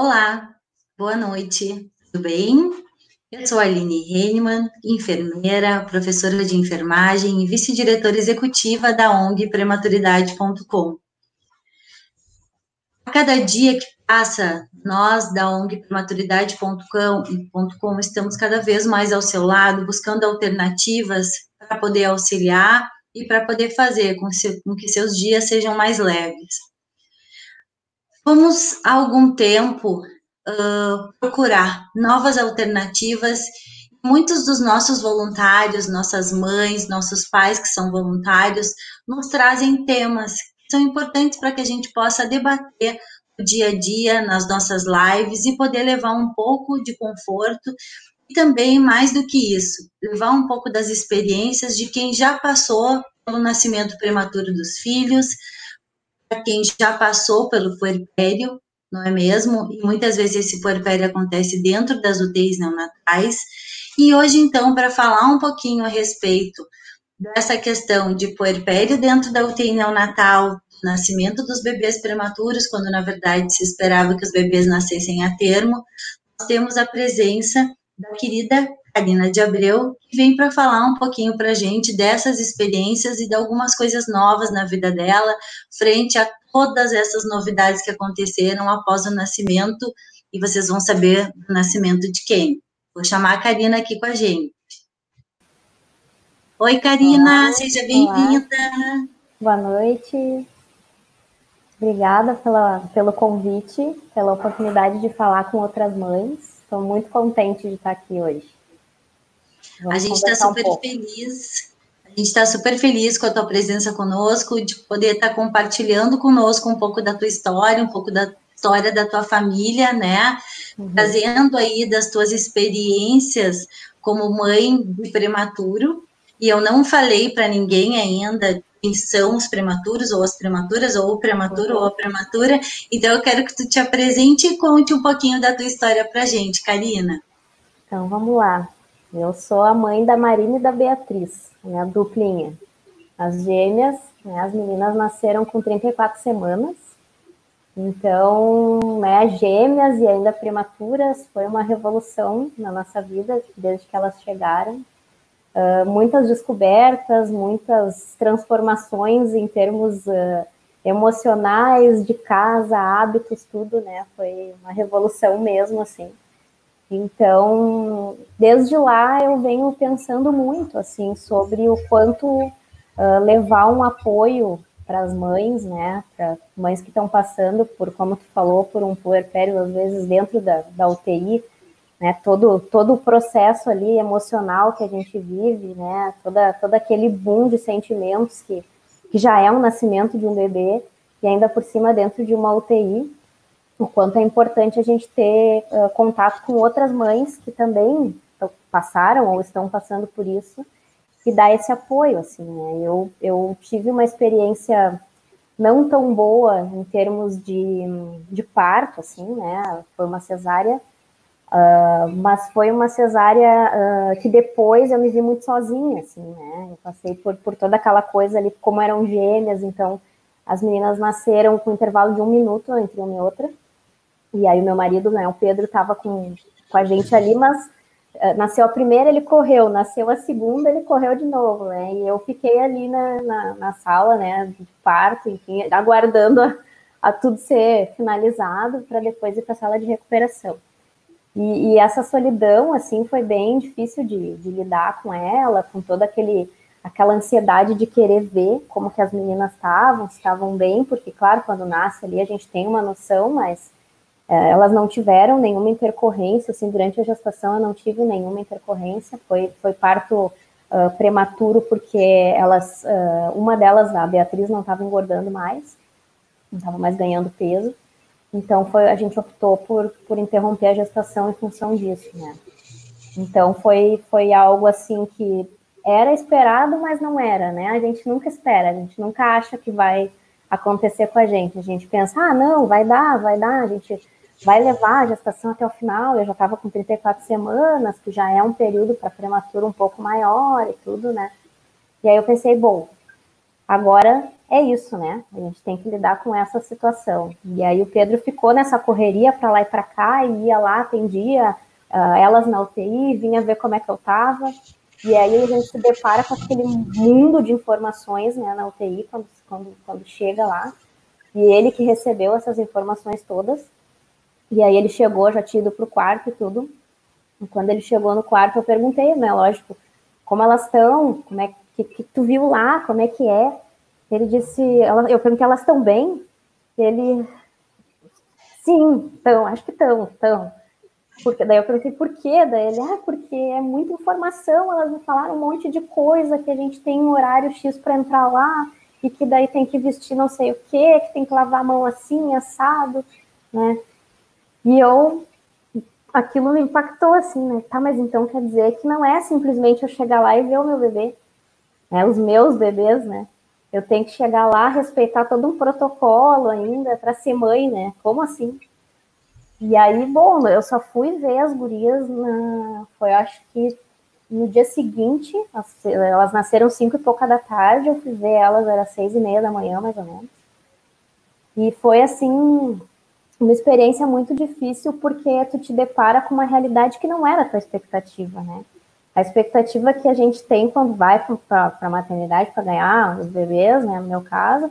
Olá, boa noite, tudo bem? Eu sou a Aline Heinemann, enfermeira, professora de enfermagem e vice-diretora executiva da ONG Prematuridade.com. A cada dia que passa, nós da ONG Prematuridade.com estamos cada vez mais ao seu lado, buscando alternativas para poder auxiliar e para poder fazer com que seus dias sejam mais leves. Vamos, há algum tempo, uh, procurar novas alternativas. Muitos dos nossos voluntários, nossas mães, nossos pais que são voluntários, nos trazem temas que são importantes para que a gente possa debater no dia a dia, nas nossas lives e poder levar um pouco de conforto e também, mais do que isso, levar um pouco das experiências de quem já passou pelo nascimento prematuro dos filhos, para quem já passou pelo puerpério, não é mesmo? E muitas vezes esse puerpério acontece dentro das UTIs neonatais. E hoje, então, para falar um pouquinho a respeito dessa questão de puerpério dentro da UTI neonatal, nascimento dos bebês prematuros, quando na verdade se esperava que os bebês nascessem a termo, nós temos a presença da querida Karina de Abreu, que vem para falar um pouquinho para a gente dessas experiências e de algumas coisas novas na vida dela, frente a todas essas novidades que aconteceram após o nascimento, e vocês vão saber do nascimento de quem. Vou chamar a Karina aqui com a gente. Oi, Karina, Olá, seja bem-vinda. Boa noite. Obrigada pela, pelo convite, pela oportunidade de falar com outras mães. Estou muito contente de estar aqui hoje. Vamos a gente está super um feliz. A gente está super feliz com a tua presença conosco, de poder estar tá compartilhando conosco um pouco da tua história, um pouco da história da tua família, né? Uhum. Trazendo aí das tuas experiências como mãe de prematuro. E eu não falei para ninguém ainda quem são os prematuros, ou as prematuras, ou o prematuro, uhum. ou a prematura. Então, eu quero que tu te apresente e conte um pouquinho da tua história para gente, Karina. Então, vamos lá. Eu sou a mãe da Marina e da Beatriz, minha duplinha. As gêmeas, né, as meninas nasceram com 34 semanas. Então, né, gêmeas e ainda prematuras foi uma revolução na nossa vida desde que elas chegaram. Uh, muitas descobertas, muitas transformações em termos uh, emocionais, de casa, hábitos, tudo, né? Foi uma revolução mesmo, assim. Então, desde lá eu venho pensando muito assim sobre o quanto uh, levar um apoio para as mães, né, para mães que estão passando por, como tu falou, por um puerpério às vezes dentro da, da UTI, né, todo todo o processo ali emocional que a gente vive, né, toda todo aquele boom de sentimentos que que já é um nascimento de um bebê e ainda por cima dentro de uma UTI, o quanto é importante a gente ter uh, contato com outras mães que também passaram ou estão passando por isso e dar esse apoio, assim, né? Eu, eu tive uma experiência não tão boa em termos de, de parto, assim, né? Foi uma cesárea, uh, mas foi uma cesárea uh, que depois eu me vi muito sozinha, assim, né? Eu passei por, por toda aquela coisa ali, como eram gêmeas, então as meninas nasceram com um intervalo de um minuto entre uma e outra, e aí meu marido, né, o Pedro, estava com, com a gente ali, mas uh, nasceu a primeira, ele correu, nasceu a segunda, ele correu de novo, né? E eu fiquei ali na, na, na sala, né, de parto, enfim, aguardando a, a tudo ser finalizado para depois ir para a sala de recuperação. E, e, essa solidão, assim, foi bem difícil de, de lidar com ela, com toda aquele aquela ansiedade de querer ver como que as meninas estavam, se estavam bem, porque, claro, quando nasce ali a gente tem uma noção, mas é, elas não tiveram nenhuma intercorrência, assim, durante a gestação eu não tive nenhuma intercorrência, foi, foi parto uh, prematuro porque elas, uh, uma delas, a Beatriz, não estava engordando mais, não estava mais ganhando peso, então foi, a gente optou por, por interromper a gestação em função disso, né. Então foi, foi algo assim que era esperado, mas não era, né, a gente nunca espera, a gente nunca acha que vai acontecer com a gente, a gente pensa, ah, não, vai dar, vai dar, a gente vai levar a gestação até o final. Eu já estava com 34 semanas, que já é um período para prematuro um pouco maior e tudo, né? E aí eu pensei, bom, Agora é isso, né? A gente tem que lidar com essa situação. E aí o Pedro ficou nessa correria para lá e para cá, e ia lá, atendia uh, elas na UTI, vinha ver como é que eu estava. E aí a gente se depara com aquele mundo de informações né, na UTI quando, quando, quando chega lá. E ele que recebeu essas informações todas. E aí ele chegou, já tinha ido para o quarto e tudo. E quando ele chegou no quarto, eu perguntei, né, lógico, como elas estão, como é que, que tu viu lá, como é que é. Ele disse, ela, eu perguntei, elas estão bem? Ele, sim, estão, acho que estão, estão. Porque, daí eu perguntei por quê? Daí ele, ah, porque é muita informação, elas me falaram um monte de coisa, que a gente tem um horário X para entrar lá, e que daí tem que vestir não sei o quê, que tem que lavar a mão assim, assado, né? E eu, aquilo me impactou assim, né? Tá, mas então quer dizer que não é simplesmente eu chegar lá e ver o meu bebê, né? Os meus bebês, né? Eu tenho que chegar lá, respeitar todo um protocolo ainda para ser mãe, né? Como assim? E aí, bom, eu só fui ver as gurias na. Foi, acho que no dia seguinte, elas nasceram cinco e pouca da tarde, eu fui ver elas, era seis e meia da manhã, mais ou menos. E foi assim, uma experiência muito difícil, porque tu te depara com uma realidade que não era a tua expectativa, né? A expectativa que a gente tem quando vai para a maternidade para ganhar os bebês, né, no meu caso,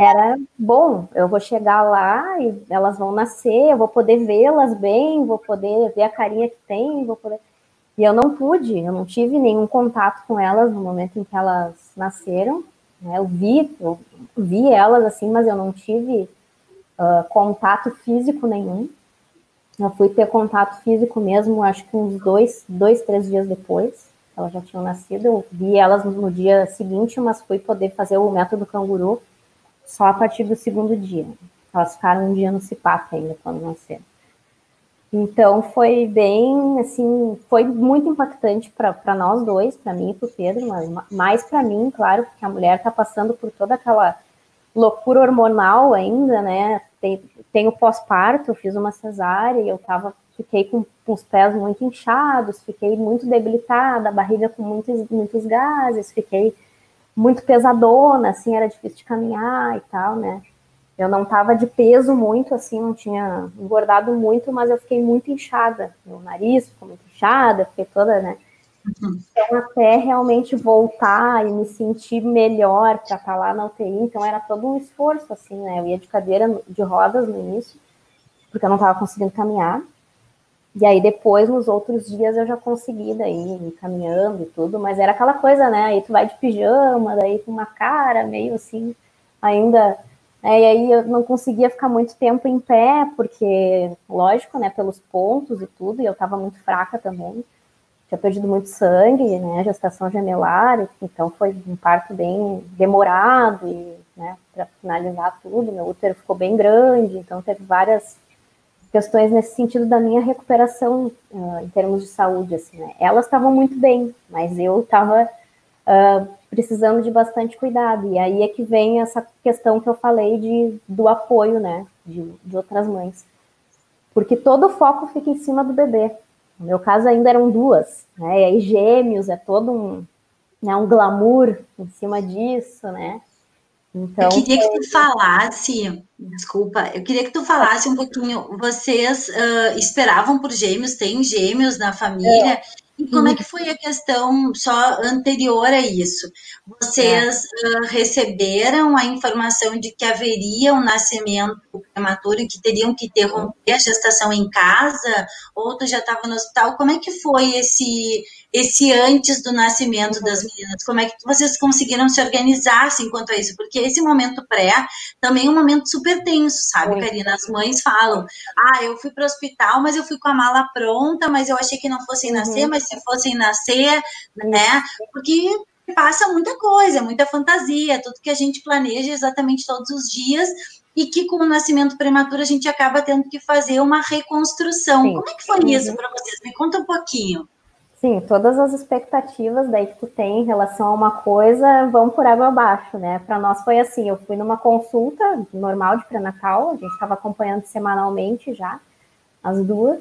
era bom, eu vou chegar lá e elas vão nascer, eu vou poder vê-las bem, vou poder ver a carinha que tem, vou poder. E eu não pude, eu não tive nenhum contato com elas no momento em que elas nasceram. Né? Eu vi, eu vi elas assim, mas eu não tive uh, contato físico nenhum. Eu fui ter contato físico mesmo, acho que uns dois, dois, três dias depois. Elas já tinham nascido. Eu vi elas no dia seguinte, mas fui poder fazer o método canguru só a partir do segundo dia. Elas ficaram um dia no CIPAP ainda quando nasceram. Então foi bem, assim, foi muito impactante para nós dois, para mim e para o Pedro, mas mais para mim, claro, porque a mulher está passando por toda aquela loucura hormonal ainda, né? Tem, o pós-parto, fiz uma cesárea e eu tava, fiquei com, com, os pés muito inchados, fiquei muito debilitada, a barriga com muitos, muitos gases, fiquei muito pesadona, assim, era difícil de caminhar e tal, né? Eu não tava de peso muito, assim, não tinha engordado muito, mas eu fiquei muito inchada. Meu nariz ficou muito inchada, fiquei toda, né? Então, até realmente voltar e me sentir melhor para estar tá lá na UTI, então era todo um esforço, assim, né? Eu ia de cadeira de rodas no início, porque eu não estava conseguindo caminhar. E aí depois, nos outros dias, eu já consegui daí, ir caminhando e tudo, mas era aquela coisa, né? Aí tu vai de pijama, daí com uma cara meio assim, ainda. Né? E aí eu não conseguia ficar muito tempo em pé, porque, lógico, né, pelos pontos e tudo, e eu estava muito fraca também tinha perdido muito sangue, né, gestação gemelar, então foi um parto bem demorado e, né, para finalizar tudo, meu útero ficou bem grande, então teve várias questões nesse sentido da minha recuperação uh, em termos de saúde, assim, né. Elas estavam muito bem, mas eu estava uh, precisando de bastante cuidado, e aí é que vem essa questão que eu falei de, do apoio, né, de, de outras mães, porque todo o foco fica em cima do bebê, no meu caso ainda eram duas, né? E aí gêmeos é todo um, né, um glamour em cima disso, né? Então, eu queria que tu falasse, desculpa, eu queria que tu falasse um pouquinho. Vocês uh, esperavam por gêmeos? Tem gêmeos na família? É. E como é que foi a questão só anterior a isso? Vocês uh, receberam a informação de que haveria um nascimento prematuro e que teriam que interromper a gestação em casa? Ou tu já estava no hospital? Como é que foi esse esse antes do nascimento das meninas? Como é que vocês conseguiram se organizar assim, quanto a isso? Porque esse momento pré também é um momento super tenso, sabe, Karina? As mães falam: ah, eu fui para o hospital, mas eu fui com a mala pronta, mas eu achei que não fossem uhum. nascer, mas se fossem nascer, né? Porque passa muita coisa, muita fantasia, tudo que a gente planeja exatamente todos os dias e que com o nascimento prematuro a gente acaba tendo que fazer uma reconstrução. Sim. Como é que foi isso uhum. para vocês? Me conta um pouquinho. Sim, todas as expectativas daí que tu tem em relação a uma coisa vão por água abaixo, né? Para nós foi assim, eu fui numa consulta normal de pré-natal, a gente estava acompanhando semanalmente já, as duas,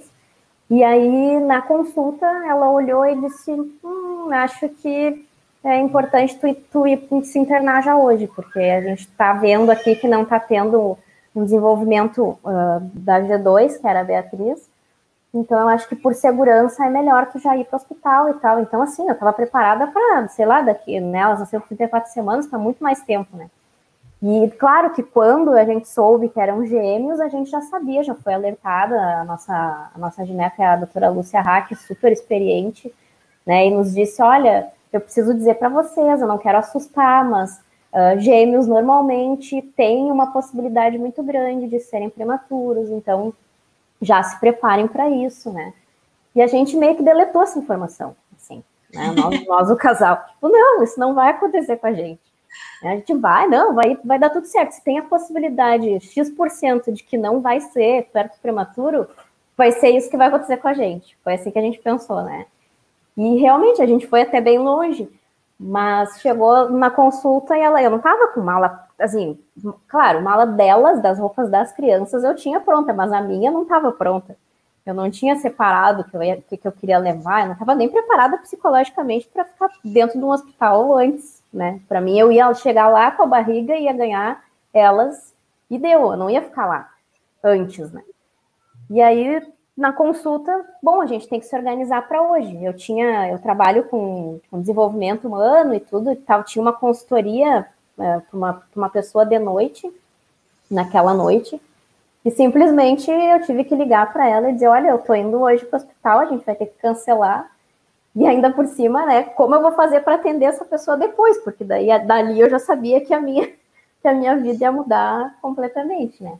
e aí na consulta ela olhou e disse, hum, acho que é importante tu, tu ir se internar já hoje, porque a gente está vendo aqui que não está tendo um desenvolvimento uh, da G2, que era a Beatriz, então eu acho que por segurança é melhor tu já ir para o hospital e tal. Então, assim, eu estava preparada para, sei lá, daqui, né? Elas nasceram 34 semanas, para muito mais tempo, né? E claro que quando a gente soube que eram gêmeos, a gente já sabia, já foi alertada. A nossa, a nossa gineca, a doutora Lúcia Hack, super experiente, né? E nos disse: olha, eu preciso dizer para vocês, eu não quero assustar, mas uh, gêmeos normalmente têm uma possibilidade muito grande de serem prematuros, então já se preparem para isso, né? E a gente meio que deletou essa informação, assim, né? Nós, nós o casal, tipo, não, isso não vai acontecer com a gente. A gente vai, não, vai, vai dar tudo certo. Se tem a possibilidade X% de que não vai ser perto prematuro, vai ser isso que vai acontecer com a gente. Foi assim que a gente pensou, né? E realmente a gente foi até bem longe, mas chegou na consulta e ela, eu não tava com mala, assim, claro, mala delas, das roupas das crianças eu tinha pronta, mas a minha não estava pronta. Eu não tinha separado o que, eu que eu queria levar, eu não estava nem preparada psicologicamente para ficar dentro de um hospital antes, né? Para mim, eu ia chegar lá com a barriga e ia ganhar elas e deu, eu não ia ficar lá antes, né? E aí na consulta, bom, a gente tem que se organizar para hoje. Eu tinha, eu trabalho com, com, desenvolvimento humano e tudo e tal, tinha uma consultoria é, para uma, uma pessoa de noite, naquela noite, e simplesmente eu tive que ligar para ela e dizer, olha, eu tô indo hoje para o hospital, a gente vai ter que cancelar. E ainda por cima, né, como eu vou fazer para atender essa pessoa depois? Porque daí dali eu já sabia que a minha que a minha vida ia mudar completamente, né?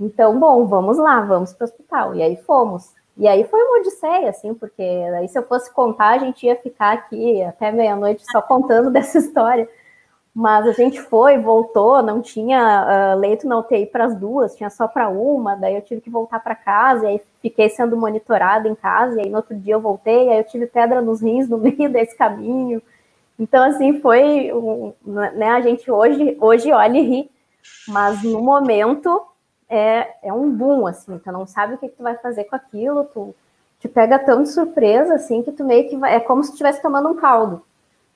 Então, bom, vamos lá, vamos para o hospital. E aí fomos. E aí foi uma odisseia, assim, porque aí se eu fosse contar, a gente ia ficar aqui até meia-noite só contando dessa história. Mas a gente foi, voltou, não tinha uh, leito na UTI para as duas, tinha só para uma, daí eu tive que voltar para casa, e aí fiquei sendo monitorada em casa, e aí no outro dia eu voltei, aí eu tive pedra nos rins no meio desse caminho. Então, assim, foi, um, né, a gente hoje, hoje olha e ri, mas no momento é, é um boom, assim, tu não sabe o que, que tu vai fazer com aquilo, tu te pega tão de surpresa, assim, que tu meio que vai, é como se estivesse tomando um caldo,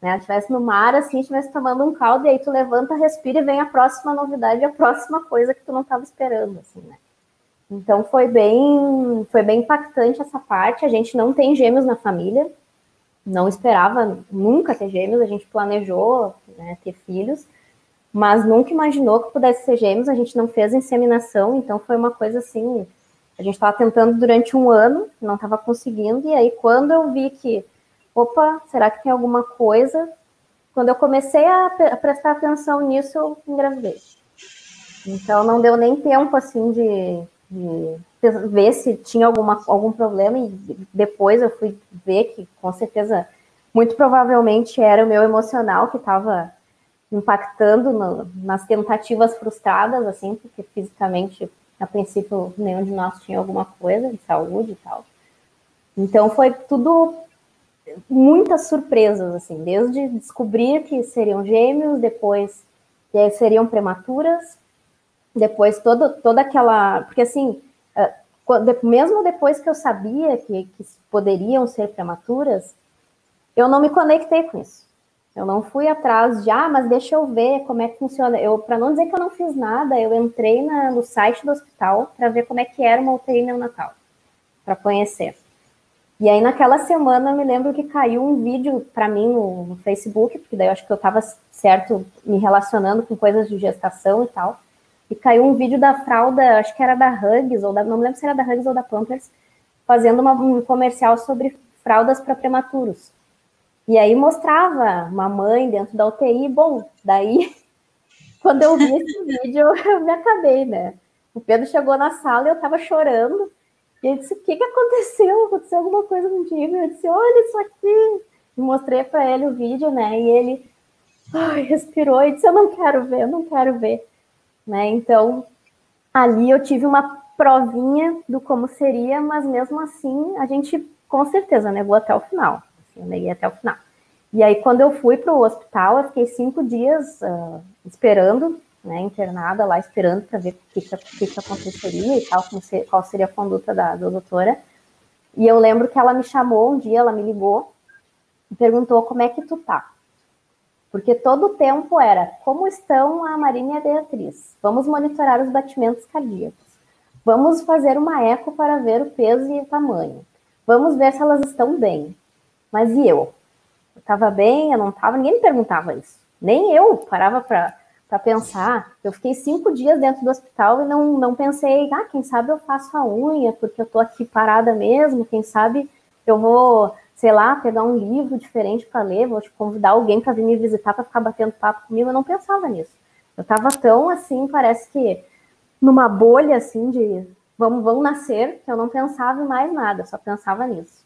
né, estivesse no mar, assim, estivesse tomando um caldo, e aí tu levanta, respira e vem a próxima novidade, a próxima coisa que tu não estava esperando, assim, né. Então foi bem, foi bem impactante essa parte, a gente não tem gêmeos na família, não esperava nunca ter gêmeos, a gente planejou né, ter filhos, mas nunca imaginou que pudesse ser gêmeos, a gente não fez inseminação, então foi uma coisa assim, a gente estava tentando durante um ano, não estava conseguindo, e aí quando eu vi que, opa, será que tem alguma coisa? Quando eu comecei a, prestar atenção nisso, eu engravidei. Então não deu nem tempo assim de, de ver se tinha alguma, algum problema, e depois eu fui ver que com certeza, muito provavelmente era o meu emocional que estava impactando no, nas tentativas frustradas, assim, porque fisicamente, a princípio, nenhum de nós tinha alguma coisa de saúde e tal. Então foi tudo muitas surpresas, assim, desde descobrir que seriam gêmeos, depois que seriam prematuras, depois todo, toda aquela. Porque assim, eh, mesmo depois que eu sabia que, que poderiam ser prematuras, eu não me conectei com isso. Eu não fui atrás de, ah, mas deixa eu ver como é que funciona. Eu, para não dizer que eu não fiz nada, eu entrei na, no site do hospital para ver como é que era uma UTI neonatal, para conhecer. E aí naquela semana eu me lembro que caiu um vídeo para mim no, no, Facebook, porque daí eu acho que eu estava certo me relacionando com coisas de gestação e tal. E caiu um vídeo da fralda, acho que era da Hugs, ou da, não me lembro se era da Hugs ou da Pampers, fazendo uma, um comercial sobre fraldas para prematuros. E aí mostrava uma mãe dentro da UTI. Bom, daí, quando eu vi esse vídeo, eu me acabei, né? O Pedro chegou na sala e eu tava chorando. E ele disse: O que, que aconteceu? Aconteceu alguma coisa contigo? Eu disse: Olha isso aqui. E mostrei para ele o vídeo, né? E ele ai, respirou e disse: Eu não quero ver, eu não quero ver. Né? Então, ali eu tive uma provinha do como seria, mas mesmo assim, a gente com certeza negou até o final eu neguei até o final. E aí, quando eu fui para o hospital, eu fiquei cinco dias uh, esperando, né, internada lá, esperando para ver o que, que, que, aconteceria e tal, qual seria a conduta da, da doutora. E eu lembro que ela me chamou um dia, ela me ligou e perguntou como é que tu tá. Porque todo o tempo era como estão a Marina e a Beatriz? Vamos monitorar os batimentos cardíacos. Vamos fazer uma eco para ver o peso e o tamanho. Vamos ver se elas estão bem. Mas e eu? Eu estava bem, eu não estava, ninguém me perguntava isso. Nem eu parava para pensar. Eu fiquei cinco dias dentro do hospital e não, não pensei, ah, quem sabe eu faço a unha, porque eu estou aqui parada mesmo, quem sabe eu vou sei lá, pegar um livro diferente para ler, vou te convidar alguém para vir me visitar para ficar batendo papo comigo. Eu não pensava nisso. Eu estava tão assim, parece que numa bolha assim de vamos, vamos nascer, que eu não pensava em mais nada, só pensava nisso.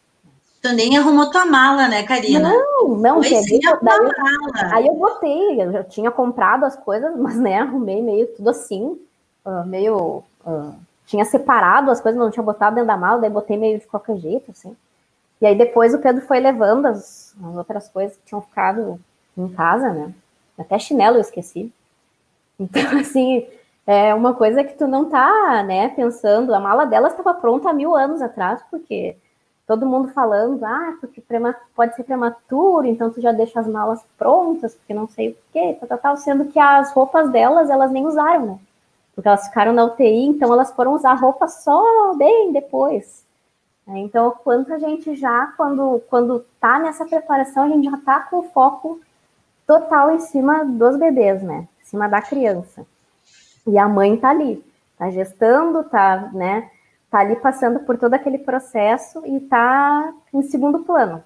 Tu nem arrumou tua mala, né, Karina? Não, não, peguei, daí, mala. Aí eu botei, eu já tinha comprado as coisas, mas né, arrumei meio tudo assim, uh, meio. Uh, tinha separado as coisas, não tinha botado dentro da mala, daí botei meio de qualquer jeito, assim. E aí depois o Pedro foi levando as, as outras coisas que tinham ficado em casa, né? Até chinelo eu esqueci. Então, assim, é uma coisa que tu não tá, né, pensando. A mala dela estava pronta há mil anos atrás, porque todo mundo falando, ah, porque pode ser prematuro, então tu já deixa as malas prontas, porque não sei o quê, tal, tal, sendo que as roupas delas, elas nem usaram, né? Porque elas ficaram na UTI, então elas foram usar roupa só bem depois. Né? Então, quanto a gente já, quando quando está nessa preparação, a gente já está com o foco total em cima dos bebês, né? Em cima da criança. E a mãe está ali, está gestando, está, né? Tá ali passando por todo aquele processo e está em segundo plano.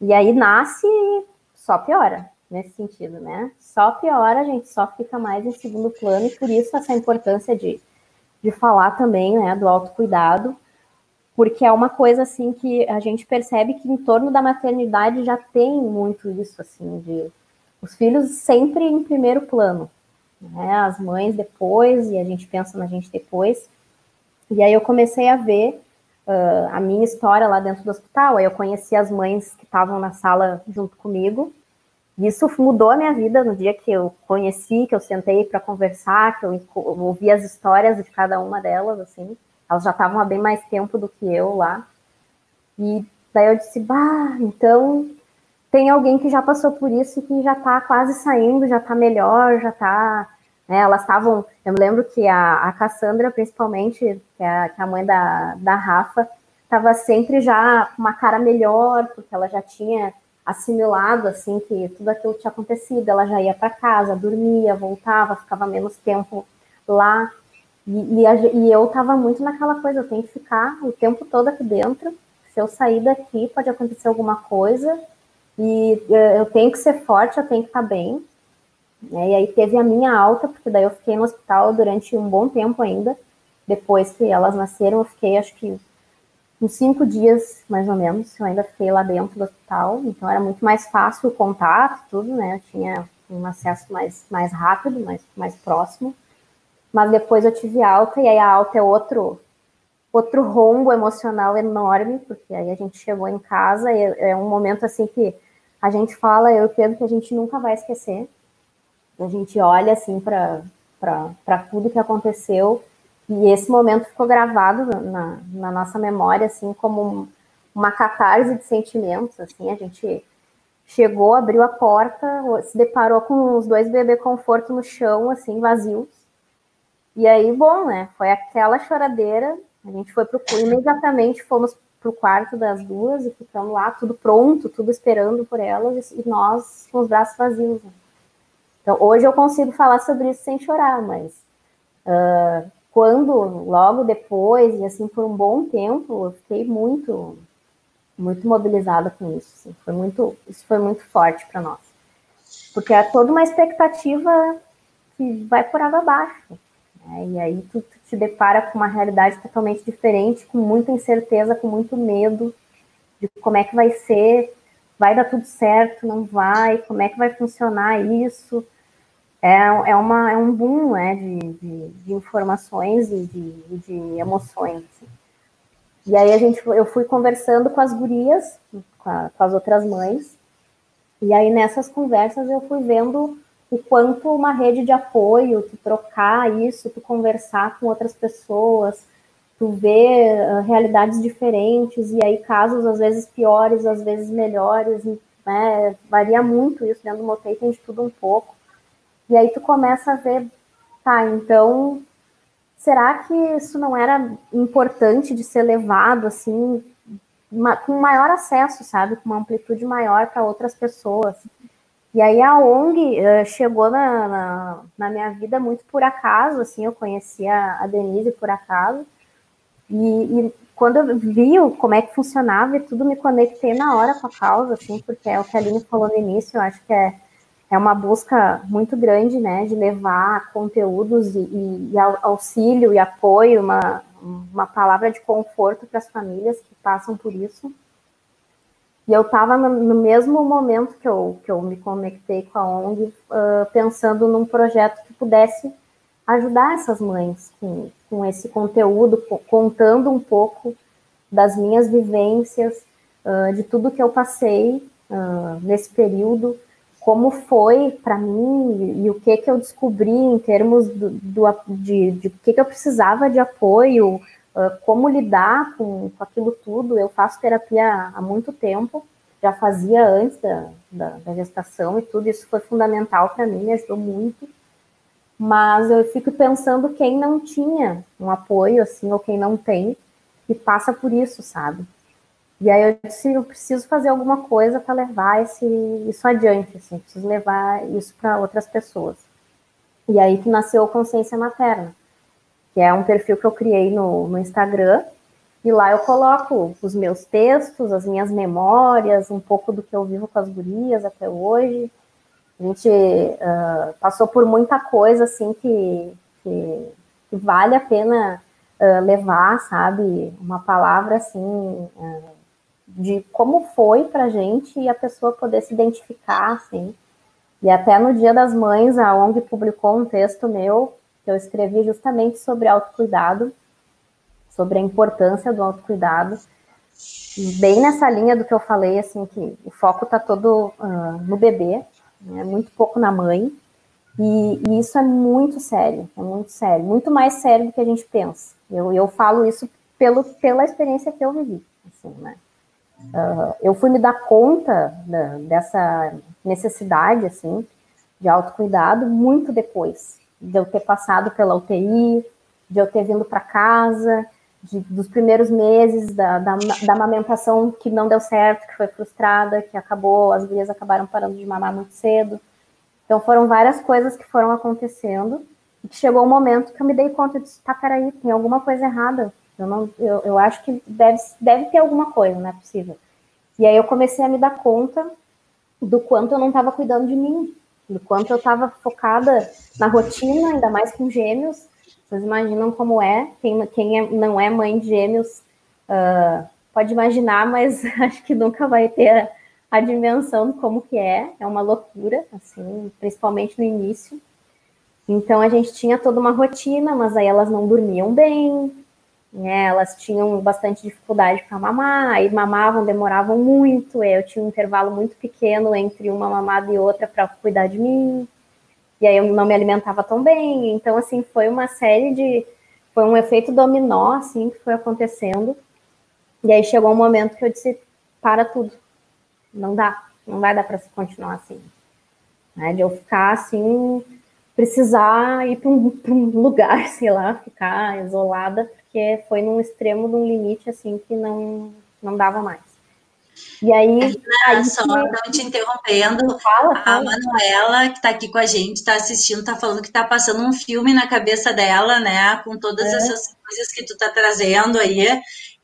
E aí nasce, só piora nesse sentido, né? Só piora, a gente só fica mais em segundo plano e por isso essa importância de, de falar também, né, do autocuidado porque é uma coisa assim que a gente percebe que em torno da maternidade já tem muito isso assim de os filhos sempre em primeiro plano, né? As mães depois e a gente pensa na gente depois. E aí eu comecei a ver uh, a minha história lá dentro do hospital. Aí eu conheci as mães que estavam na sala junto comigo. E isso mudou a minha vida no dia que eu conheci, que eu sentei para conversar, que eu ouvi as histórias de cada uma delas, assim. Elas já estavam há bem mais tempo do que eu lá. E daí eu disse, bah, então tem alguém que já passou por isso e que já está quase saindo, já está melhor, já está. Né, elas estavam. Eu me lembro que a, a Cassandra, principalmente, que é, que é a mãe da, da Rafa, estava sempre já com uma cara melhor, porque ela já tinha assimilado assim que tudo aquilo tinha acontecido. Ela já ia para casa, dormia, voltava, ficava menos tempo lá. E, e, a, e eu tava muito naquela coisa, eu tenho que ficar o tempo todo aqui dentro. Se eu sair daqui, pode acontecer alguma coisa. E eh, eu tenho que ser forte, eu tenho que estar bem. Né? E aí teve a minha alta, porque daí eu fiquei no hospital durante um bom tempo ainda. Depois que elas nasceram, eu fiquei acho que uns cinco dias, mais ou menos. Eu ainda fiquei lá dentro do hospital, então era muito mais fácil o contato, tudo, né? Eu tinha um acesso mais, mais rápido, mais, mais próximo mas depois eu tive alta, e aí a alta é outro outro rombo emocional enorme, porque aí a gente chegou em casa e é um momento assim que a gente fala, eu creio que a gente nunca vai esquecer. A gente olha assim para tudo que aconteceu e esse momento ficou gravado na, na nossa memória assim como uma catarse de sentimentos, assim, a gente chegou, abriu a porta, se deparou com os dois bebês conforto no chão, assim, vazios, e aí, bom, né? Foi aquela choradeira. A gente foi pro imediatamente fomos pro quarto das duas e ficamos lá, tudo pronto, tudo esperando por elas e nós com os braços vazios. Né? Então, hoje eu consigo falar sobre isso sem chorar, mas uh, quando, logo depois, e assim por um bom tempo, eu fiquei muito, muito mobilizada com isso. Assim. Foi muito, isso foi muito forte para nós. Porque é toda uma expectativa que vai por água abaixo. Né? E aí tu, tu te depara com uma realidade totalmente diferente, com muita incerteza, com muito medo de como é que vai ser, vai dar tudo certo, não vai, como é que vai funcionar isso. É, é, uma, é um boom né, de, de, de informações e de, de emoções. E aí a gente, eu fui conversando com as gurias, com, a, com as outras mães, e aí nessas conversas eu fui vendo o quanto uma rede de apoio, tu trocar isso, tu conversar com outras pessoas, tu ver uh, realidades diferentes e aí casos às vezes piores, às vezes melhores, né? Varia muito isso, dentro do motel tem de tudo um pouco. E aí tu começa a ver, tá, então, será que isso não era importante de ser levado, assim, uma, com maior acesso, sabe? Com uma amplitude maior para outras pessoas. E aí a ONG uh, chegou na, na, na, minha vida muito por acaso, assim, eu conheci a, a Denise por acaso, e, e, quando eu vi como é que funcionava e tudo, me conectei na hora com a causa, assim, porque é o que a Aline falou no início, eu acho que é, é uma busca muito grande, né, de levar conteúdos e, e, e auxílio e apoio, uma, uma palavra de conforto para as famílias que passam por isso. E eu estava no, no, mesmo momento que eu, que eu me conectei com a ONG, uh, pensando num projeto que pudesse ajudar essas mães com, com esse conteúdo, contando um pouco das minhas vivências, uh, de tudo que eu passei uh, nesse período, como foi para mim e, e, o que que eu descobri em termos do, do de, de, que, que eu precisava de apoio, uh, como lidar com, com aquilo tudo. Eu faço terapia há muito tempo, já fazia antes da, da, da gestação e tudo, isso foi fundamental para mim, me ajudou muito. Mas eu fico pensando quem não tinha um apoio, assim, ou quem não tem, e passa por isso, sabe? E aí eu disse, eu preciso fazer alguma coisa para levar esse, isso adiante, assim, preciso levar isso para outras pessoas. E aí que nasceu a Consciência Materna que é um perfil que eu criei no, no Instagram, e lá eu coloco os meus textos, as minhas memórias, um pouco do que eu vivo com as gurias até hoje. A gente uh, passou por muita coisa, assim, que, que, que vale a pena uh, levar, sabe? Uma palavra, assim, uh, de como foi pra gente e a pessoa poder se identificar, assim. E até no Dia das Mães, a ONG publicou um texto meu que eu escrevi justamente sobre autocuidado, sobre a importância do autocuidado, bem nessa linha do que eu falei, assim, que o foco está todo uh, no bebê, né, muito pouco na mãe, e, e, isso é muito sério, é muito sério, muito mais sério do que a gente pensa. Eu, eu falo isso pelo, pela experiência que eu vivi, assim, né. Uh, eu fui me dar conta da, dessa necessidade, assim, de autocuidado muito depois, de eu ter passado pela UTI, de eu ter vindo para casa, de, dos primeiros meses da, da, da, amamentação que não deu certo, que foi frustrada, que acabou, as gurias acabaram parando de mamar muito cedo. Então foram várias coisas que foram acontecendo e que chegou um momento que eu me dei conta de, tá, peraí, tem alguma coisa errada. Eu, não, eu, eu acho que deve, deve ter alguma coisa, não é possível. E aí eu comecei a me dar conta do quanto eu não estava cuidando de mim, do quanto eu estava focada na rotina, ainda mais com gêmeos. Vocês imaginam como é? Quem, quem é, não é mãe de gêmeos uh, pode imaginar, mas acho que nunca vai ter a, a dimensão de como que é. É uma loucura, assim, principalmente no início. Então a gente tinha toda uma rotina, mas aí elas não dormiam bem, né? Elas tinham bastante dificuldade para mamar, aí mamavam, demoravam muito, eu tinha um intervalo muito pequeno entre uma mamada e outra para cuidar de mim, e aí eu não me alimentava tão bem, então assim, foi uma série de, foi um efeito dominó, assim, que foi acontecendo, e aí chegou um momento que eu disse, para tudo, não dá, não vai dar para continuar assim, né? de eu ficar assim, precisar ir para um, um lugar, sei lá, ficar isolada, porque foi num extremo de um limite assim que não, não dava mais. E aí. Não, aí só não te interrompendo, fala, fala. a Manuela, que está aqui com a gente, está assistindo, está falando que está passando um filme na cabeça dela, né? Com todas é. essas coisas que tu está trazendo aí.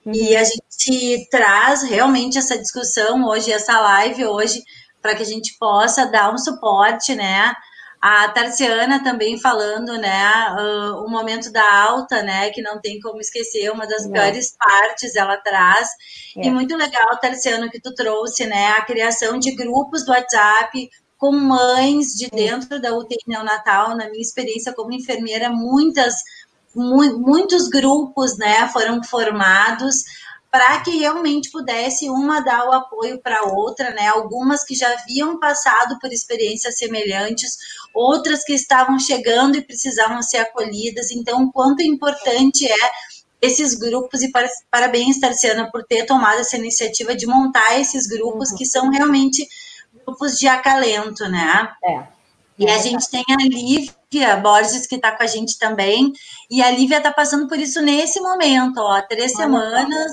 Uhum. E a gente traz realmente essa discussão hoje, essa live hoje, para que a gente possa dar um suporte, né? A Tarciana também falando, né, uh, o momento da alta, né, que não tem como esquecer, uma das é. piores partes ela traz. É. E muito legal, Tarciana, que tu trouxe, né, a criação de grupos do WhatsApp com mães de dentro da UTI neonatal. Na minha experiência como enfermeira, muitas, mu muitos grupos, né, foram formados para que realmente pudesse uma dar o apoio para outra, né? Algumas que já haviam passado por experiências semelhantes, outras que estavam chegando e precisavam ser acolhidas. Então, o quanto importante é esses grupos e parabéns, Tarciana, por ter tomado essa iniciativa de montar esses grupos uhum. que são realmente grupos de acalento, né? É. E é. a gente tem a Lívia Borges, que está com a gente também, e a Lívia está passando por isso nesse momento, ó, três Olha semanas,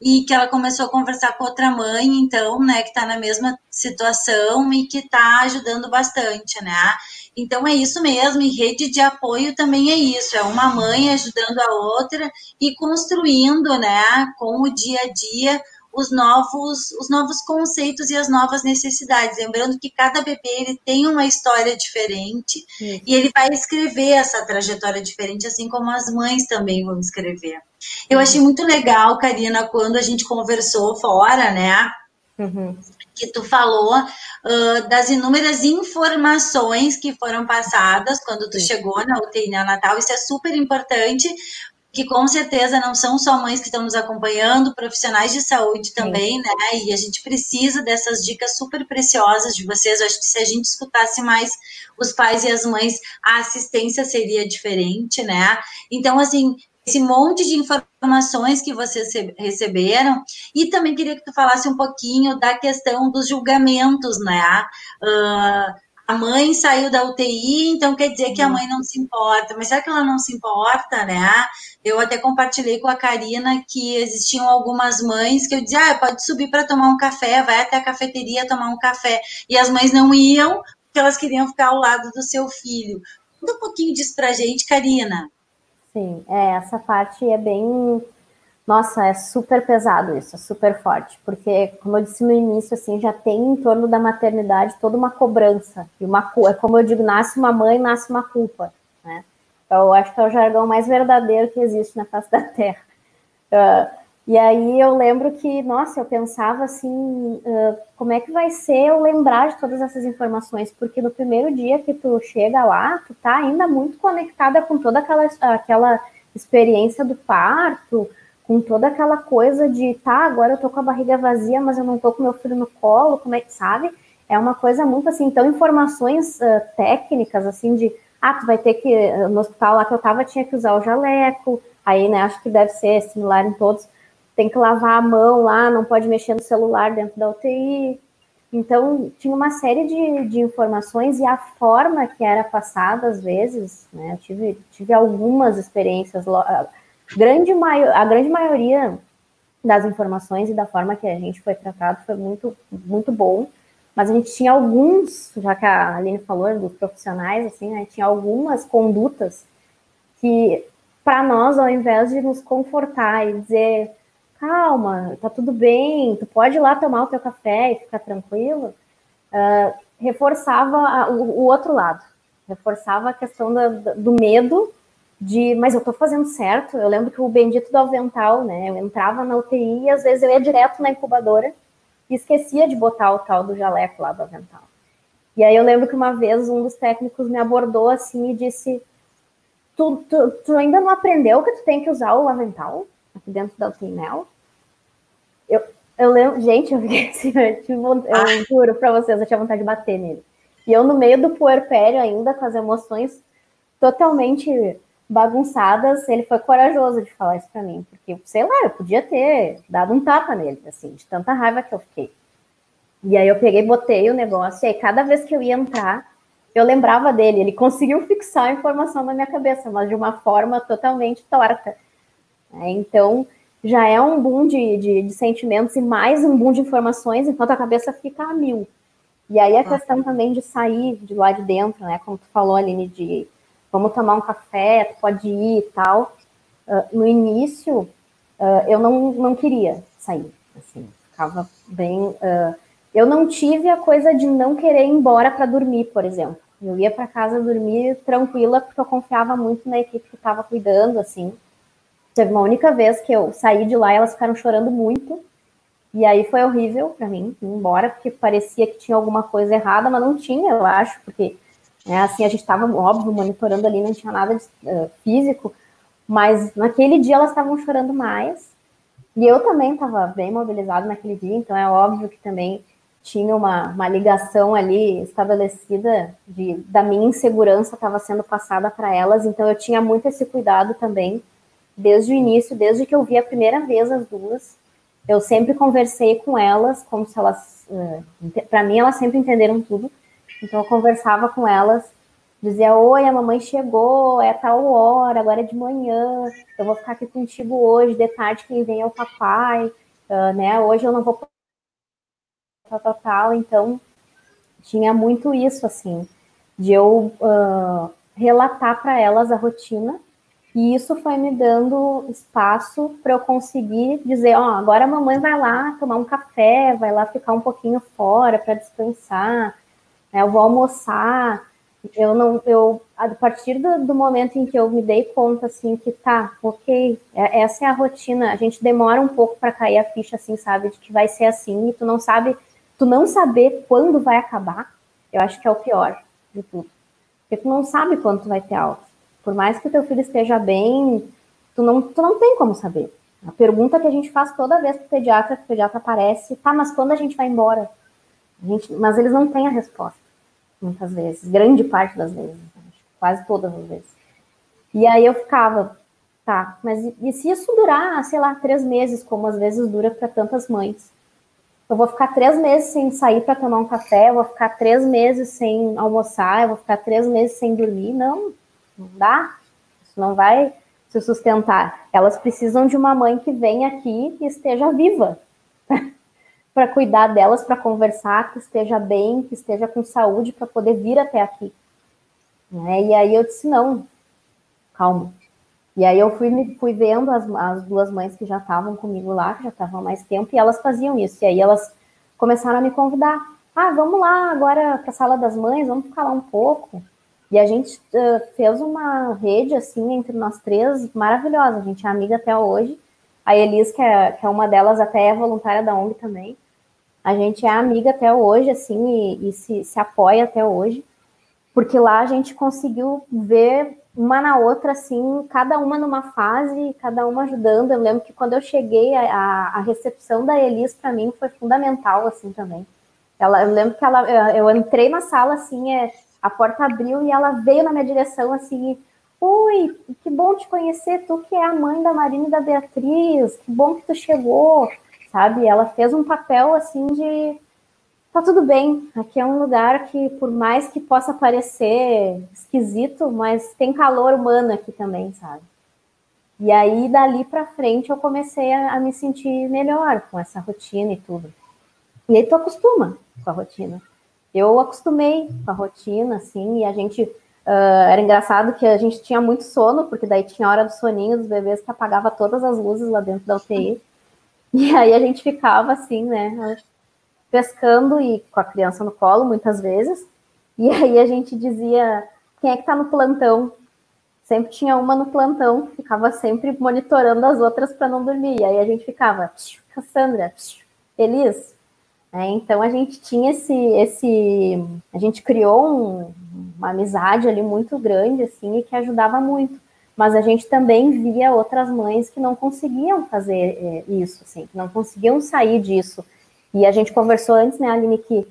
e que ela começou a conversar com outra mãe, então, né, que está na mesma situação e que está ajudando bastante, né? Então é isso mesmo, e rede de apoio também é isso, é uma mãe ajudando a outra e construindo, né, com o dia a dia os novos, os novos conceitos e as novas necessidades. Lembrando que cada bebê ele tem uma história diferente e ele vai escrever essa trajetória diferente, assim como as mães também vão escrever. Eu achei muito legal, Karina, quando a gente conversou fora, né? Uhum. Que tu falou uh, das inúmeras informações que foram passadas quando tu Sim. chegou na UTI neonatal. Isso é super importante, que com certeza não são só mães que estão nos acompanhando, profissionais de saúde também, Sim. né? E a gente precisa dessas dicas super preciosas de vocês. Eu acho que se a gente escutasse mais os pais e as mães, a assistência seria diferente, né? Então, assim, esse monte de informações que vocês receberam, e também queria que tu falasse um pouquinho da questão dos julgamentos, né? Uh, a mãe saiu da UTI, então quer dizer que a uhum. mãe não se importa. Mas será que ela não se importa, né? Eu até compartilhei com a Karina que existiam algumas mães que eu dizia, ah, pode subir para tomar um café, vai até a cafeteria tomar um café. E as mães não iam porque elas queriam ficar ao lado do seu filho. Conta um pouquinho disso pra gente, Karina. Sim, é, essa parte é bem nossa, é super pesado isso, é super forte, porque, como eu disse no início, assim, já tem em torno da maternidade toda uma cobrança, e uma, é como eu digo, nasce uma mãe, nasce uma culpa, né? Então, eu acho que é o jargão mais verdadeiro que existe na face da Terra. Uh, e aí eu lembro que, nossa, eu pensava assim, uh, como é que vai ser eu lembrar de todas essas informações? Porque no primeiro dia que tu chega lá, tu tá ainda muito conectada com toda aquela, aquela experiência do parto, com toda aquela coisa de, tá, agora eu tô com a barriga vazia, mas eu não tô com meu filho no colo, como é que sabe? É uma coisa muito assim, então informações uh, técnicas, assim, de, ah, tu vai ter que, no hospital lá que eu tava, tinha que usar o jaleco, aí, né, acho que deve ser similar em todos, tem que lavar a mão lá, não pode mexer no celular dentro da UTI, então, tinha uma série de, de informações e a forma que era passada, às vezes, né, eu tive, tive algumas experiências, grande a grande maioria das informações e da forma que a gente foi tratado foi muito, muito bom. Mas a gente tinha alguns, já que a Aline falou dos profissionais, assim, né, tinha algumas condutas que, para nós, ao invés de nos confortar e dizer, calma, tá tudo bem, tu pode ir lá tomar o teu café e ficar tranquilo, uh, reforçava a, o, o, outro lado, reforçava a questão da, do medo de, mas eu tô fazendo certo. Eu lembro que o bendito do avental, né? Eu entrava na UTI e às vezes eu ia direto na incubadora e esquecia de botar o tal do jaleco lá do avental. E aí eu lembro que uma vez um dos técnicos me abordou assim e disse: Tu, tu, tu ainda não aprendeu que tu tem que usar o avental dentro da UTI Mel? Eu, eu lembro, gente, eu fiquei assim, eu, tive, eu juro pra vocês, eu tinha vontade de bater nele. E eu, no meio do puerpério, ainda com as emoções totalmente bagunçadas, ele foi corajoso de falar isso para mim, porque, sei lá, eu podia ter dado um tapa nele, assim, de tanta raiva que eu fiquei. E aí eu peguei, botei o negócio, e aí cada vez que eu ia entrar, eu lembrava dele, ele conseguiu fixar a informação na minha cabeça, mas de uma forma totalmente torta. É, então, já é um boom de, de, de, sentimentos e mais um boom de informações, enquanto a cabeça fica a mil. E aí a questão também de sair de lá de dentro, né, como tu falou, Aline, de vamos tomar um café, tu pode ir e tal. Uh, no início, uh, eu não, não queria sair, assim, ficava bem... Uh, eu não tive a coisa de não querer ir embora para dormir, por exemplo. Eu ia para casa dormir tranquila, porque eu confiava muito na equipe que estava cuidando, assim. Teve uma única vez que eu saí de lá e elas ficaram chorando muito. E aí foi horrível para mim ir embora, porque parecia que tinha alguma coisa errada, mas não tinha, eu acho, porque é, assim, a gente estava, óbvio, monitorando ali, não tinha nada de, uh, físico, mas naquele dia elas estavam chorando mais. E eu também estava bem mobilizado naquele dia, então é óbvio que também tinha uma, uma ligação ali estabelecida de, da minha insegurança estava sendo passada para elas, então eu tinha muito esse cuidado também desde o início, desde que eu vi a primeira vez as duas. Eu sempre conversei com elas, como se elas, eh, para mim, elas sempre entenderam tudo. Então eu conversava com elas, dizia: Oi, a mamãe chegou, é tal hora, agora é de manhã, eu vou ficar aqui contigo hoje, de tarde quem vem é o papai, uh, né? Hoje eu não vou tal, tal, tal. Então tinha muito isso, assim, de eu uh, relatar para elas a rotina e isso foi me dando espaço para eu conseguir dizer, ó, oh, agora a mamãe vai lá tomar um café, vai lá ficar um pouquinho fora para descansar, né? eu vou almoçar. Eu não, eu a partir do, do, momento em que eu me dei conta assim que tá, ok, é, essa é a rotina. A gente demora um pouco para cair a ficha assim, sabe, de que vai ser assim e tu não sabe, tu não saber quando vai acabar. Eu acho que é o pior de tudo, porque tu não sabe quando tu vai ter aula. Por mais que o teu filho esteja bem, tu não, tu não tem como saber. A pergunta que a gente faz toda vez para o pediatra, que o pediatra aparece, tá, mas quando a gente vai embora? Gente, mas eles não têm a resposta, muitas vezes, grande parte das vezes, quase todas as vezes. E aí eu ficava, tá, mas e se isso durar, sei lá, três meses, como às vezes dura para tantas mães? Eu vou ficar três meses sem sair para tomar um café, eu vou ficar três meses sem almoçar, eu vou ficar três meses sem dormir? Não, não dá, isso não vai se sustentar. Elas precisam de uma mãe que venha aqui e esteja viva para cuidar delas, para conversar, que esteja bem, que esteja com saúde para poder vir até aqui. Né? E aí eu disse não, calma. E aí eu fui, fui vendo as, as duas mães que já estavam comigo lá, que já estavam há mais tempo, e elas faziam isso. E aí elas começaram a me convidar. Ah, vamos lá agora para a sala das mães, vamos ficar lá um pouco. E a gente uh, fez uma rede, assim, entre nós três, maravilhosa. A gente é amiga até hoje. A Elis, que é, que é uma delas, até é voluntária da ONG também. A gente é amiga até hoje, assim, e, e se, se apoia até hoje. Porque lá a gente conseguiu ver uma na outra, assim, cada uma numa fase, cada uma ajudando. Eu lembro que quando eu cheguei, a, a recepção da Elis, para mim, foi fundamental, assim, também. Ela, eu lembro que ela, eu entrei na sala, assim, é, a porta abriu e ela veio na minha direção assim, Oi, que bom te conhecer, tu que é a mãe da Marina e da Beatriz, que bom que tu chegou, sabe? Ela fez um papel assim de tá tudo bem, aqui é um lugar que, por mais que possa parecer esquisito, mas tem calor humano aqui também, sabe? E aí, dali para frente, eu comecei a, a, me sentir melhor com essa rotina e tudo. E aí tu acostuma com a rotina eu acostumei com a rotina, assim, e a gente. Uh, era engraçado que a gente tinha muito sono, porque daí tinha a hora do soninho dos bebês que apagava todas as luzes lá dentro da UTI. E aí a gente ficava assim, né, pescando e com a criança no colo, muitas vezes. E aí a gente dizia: quem é que tá no plantão? Sempre tinha uma no plantão, ficava sempre monitorando as outras para não dormir. E aí a gente ficava: Cassandra, Elis, é, então a gente tinha esse, esse a gente criou um, uma amizade ali muito grande assim e que ajudava muito. Mas a gente também via outras mães que não conseguiam fazer é, isso, assim, que não conseguiam sair disso. E a gente conversou antes, né, Aline, que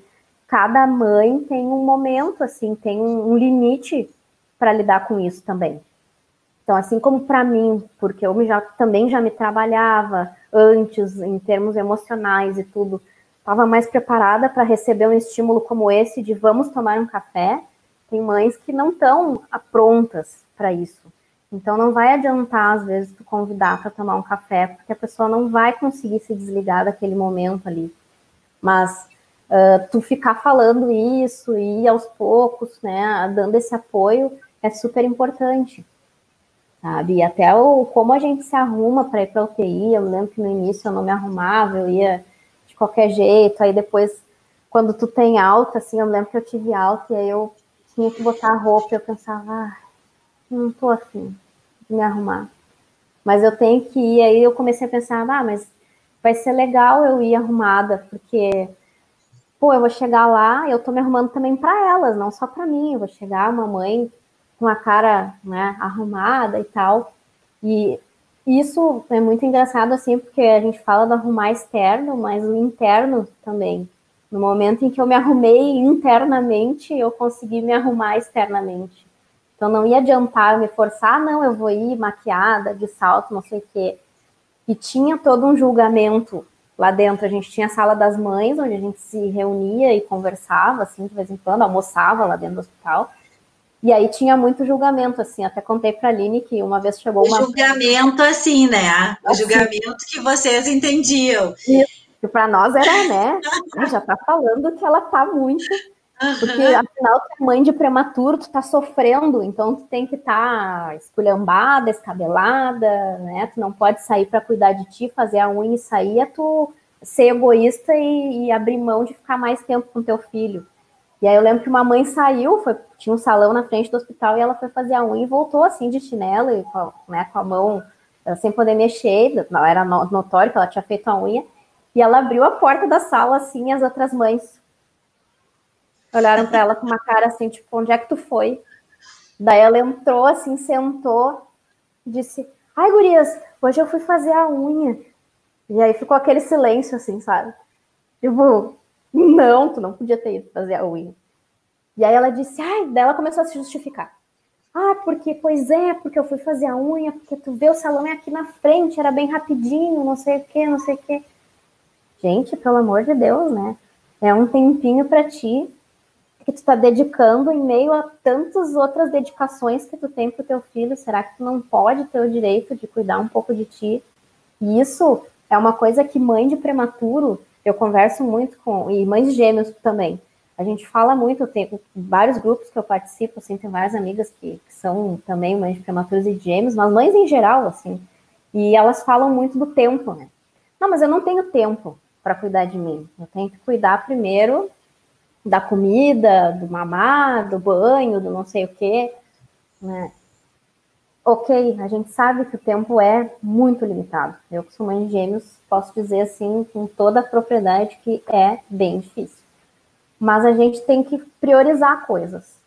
cada mãe tem um momento, assim, tem um, um limite para lidar com isso também. Então, assim como para mim, porque eu já, também já me trabalhava antes em termos emocionais e tudo, estava mais preparada para receber um estímulo como esse de vamos tomar um café. Tem mães que não estão prontas para isso. Então não vai adiantar às vezes tu convidar para tomar um café, porque a pessoa não vai conseguir se desligar daquele momento ali. Mas uh, tu ficar falando isso e aos poucos, né, dando esse apoio é super importante. Sabe? E até o como a gente se arruma para ir para UTI, eu lembro que no início eu não me arrumava, eu ia qualquer jeito, aí depois, quando tu tem alta, assim, eu lembro que eu tive alta, e aí eu tinha que botar a roupa, eu pensava, ah, não tô afim de me arrumar. Mas eu tenho que ir, aí eu comecei a pensar, ah, mas vai ser legal eu ir arrumada, porque, pô, eu vou chegar lá, eu tô me arrumando também para elas, não só para mim, eu vou chegar, uma mãe com a cara, né, arrumada e tal, e isso é muito engraçado, assim, porque a gente fala do arrumar externo, mas o interno também. No momento em que eu me arrumei internamente, eu consegui me arrumar externamente. Então não ia adiantar me forçar, não, eu vou ir maquiada, de salto, não sei o quê. E tinha todo um julgamento lá dentro. A gente tinha a sala das mães, onde a gente se reunia e conversava, assim, de vez em quando, almoçava lá dentro do hospital. E aí tinha muito julgamento, assim, até contei para a Aline que uma vez chegou uma... O julgamento, assim, né? O assim. julgamento que vocês entendiam. Isso, que para nós era, né? já tá falando que ela tá muito... Porque, afinal, tu é mãe de prematuro, tu tá sofrendo, então tu tem que estar tá esculhambada, escabelada, né? Tu não pode sair para cuidar de ti, fazer a unha e sair, é tu ser egoísta e, e abrir mão de ficar mais tempo com teu filho. E aí eu lembro que uma mãe saiu, foi, tinha um salão na frente do hospital e ela foi fazer a unha e voltou assim de chinelo e com, né, com a mão sem poder mexer, não era notório que ela tinha feito a unha. E ela abriu a porta da sala assim, e as outras mães olharam para ela com uma cara assim, tipo, onde é que tu foi? Daí ela entrou assim, sentou, disse: "Ai, gurias, hoje eu fui fazer a unha". E aí ficou aquele silêncio assim, sabe? Tipo, não, tu não podia ter ido fazer a unha. E aí ela disse, ai, daí ela começou a se justificar. Ah, porque, pois é, porque eu fui fazer a unha, porque tu vê o salão é aqui na frente, era bem rapidinho, não sei o que, não sei o que. Gente, pelo amor de Deus, né? É um tempinho para ti que tu tá dedicando em meio a tantas outras dedicações que tu tem pro teu filho. Será que tu não pode ter o direito de cuidar um pouco de ti? E isso é uma coisa que mãe de prematuro eu converso muito com, e mães gêmeos também. A gente fala muito, eu tenho vários grupos que eu participo, assim, tem várias amigas que, que são também mães de prematuros e gêmeos, mas mães em geral, assim, e elas falam muito do tempo, né? Não, mas eu não tenho tempo para cuidar de mim. Eu tenho que cuidar primeiro da comida, do mamar, do banho, do não sei o quê, né? Ok, a gente sabe que o tempo é muito limitado. Eu, que sou mãe de gêmeos, posso dizer assim, com toda a propriedade, que é bem difícil. Mas a gente tem que priorizar coisas.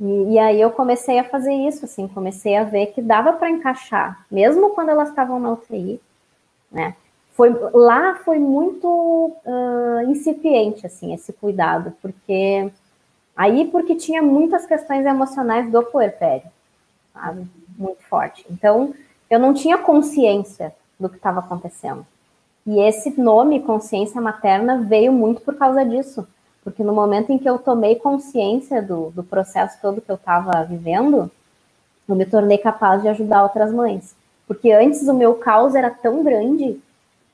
E, e aí eu comecei a fazer isso, assim, comecei a ver que dava para encaixar, mesmo quando elas estavam na UTI, né? Foi, lá foi muito uh, incipiente, assim, esse cuidado, porque aí porque tinha muitas questões emocionais do puerpério, sabe? Muito forte. Então, eu não tinha consciência do que estava acontecendo. E esse nome, consciência materna, veio muito por causa disso. Porque no momento em que eu tomei consciência do, do processo todo que eu estava vivendo, eu me tornei capaz de ajudar outras mães. Porque antes o meu caos era tão grande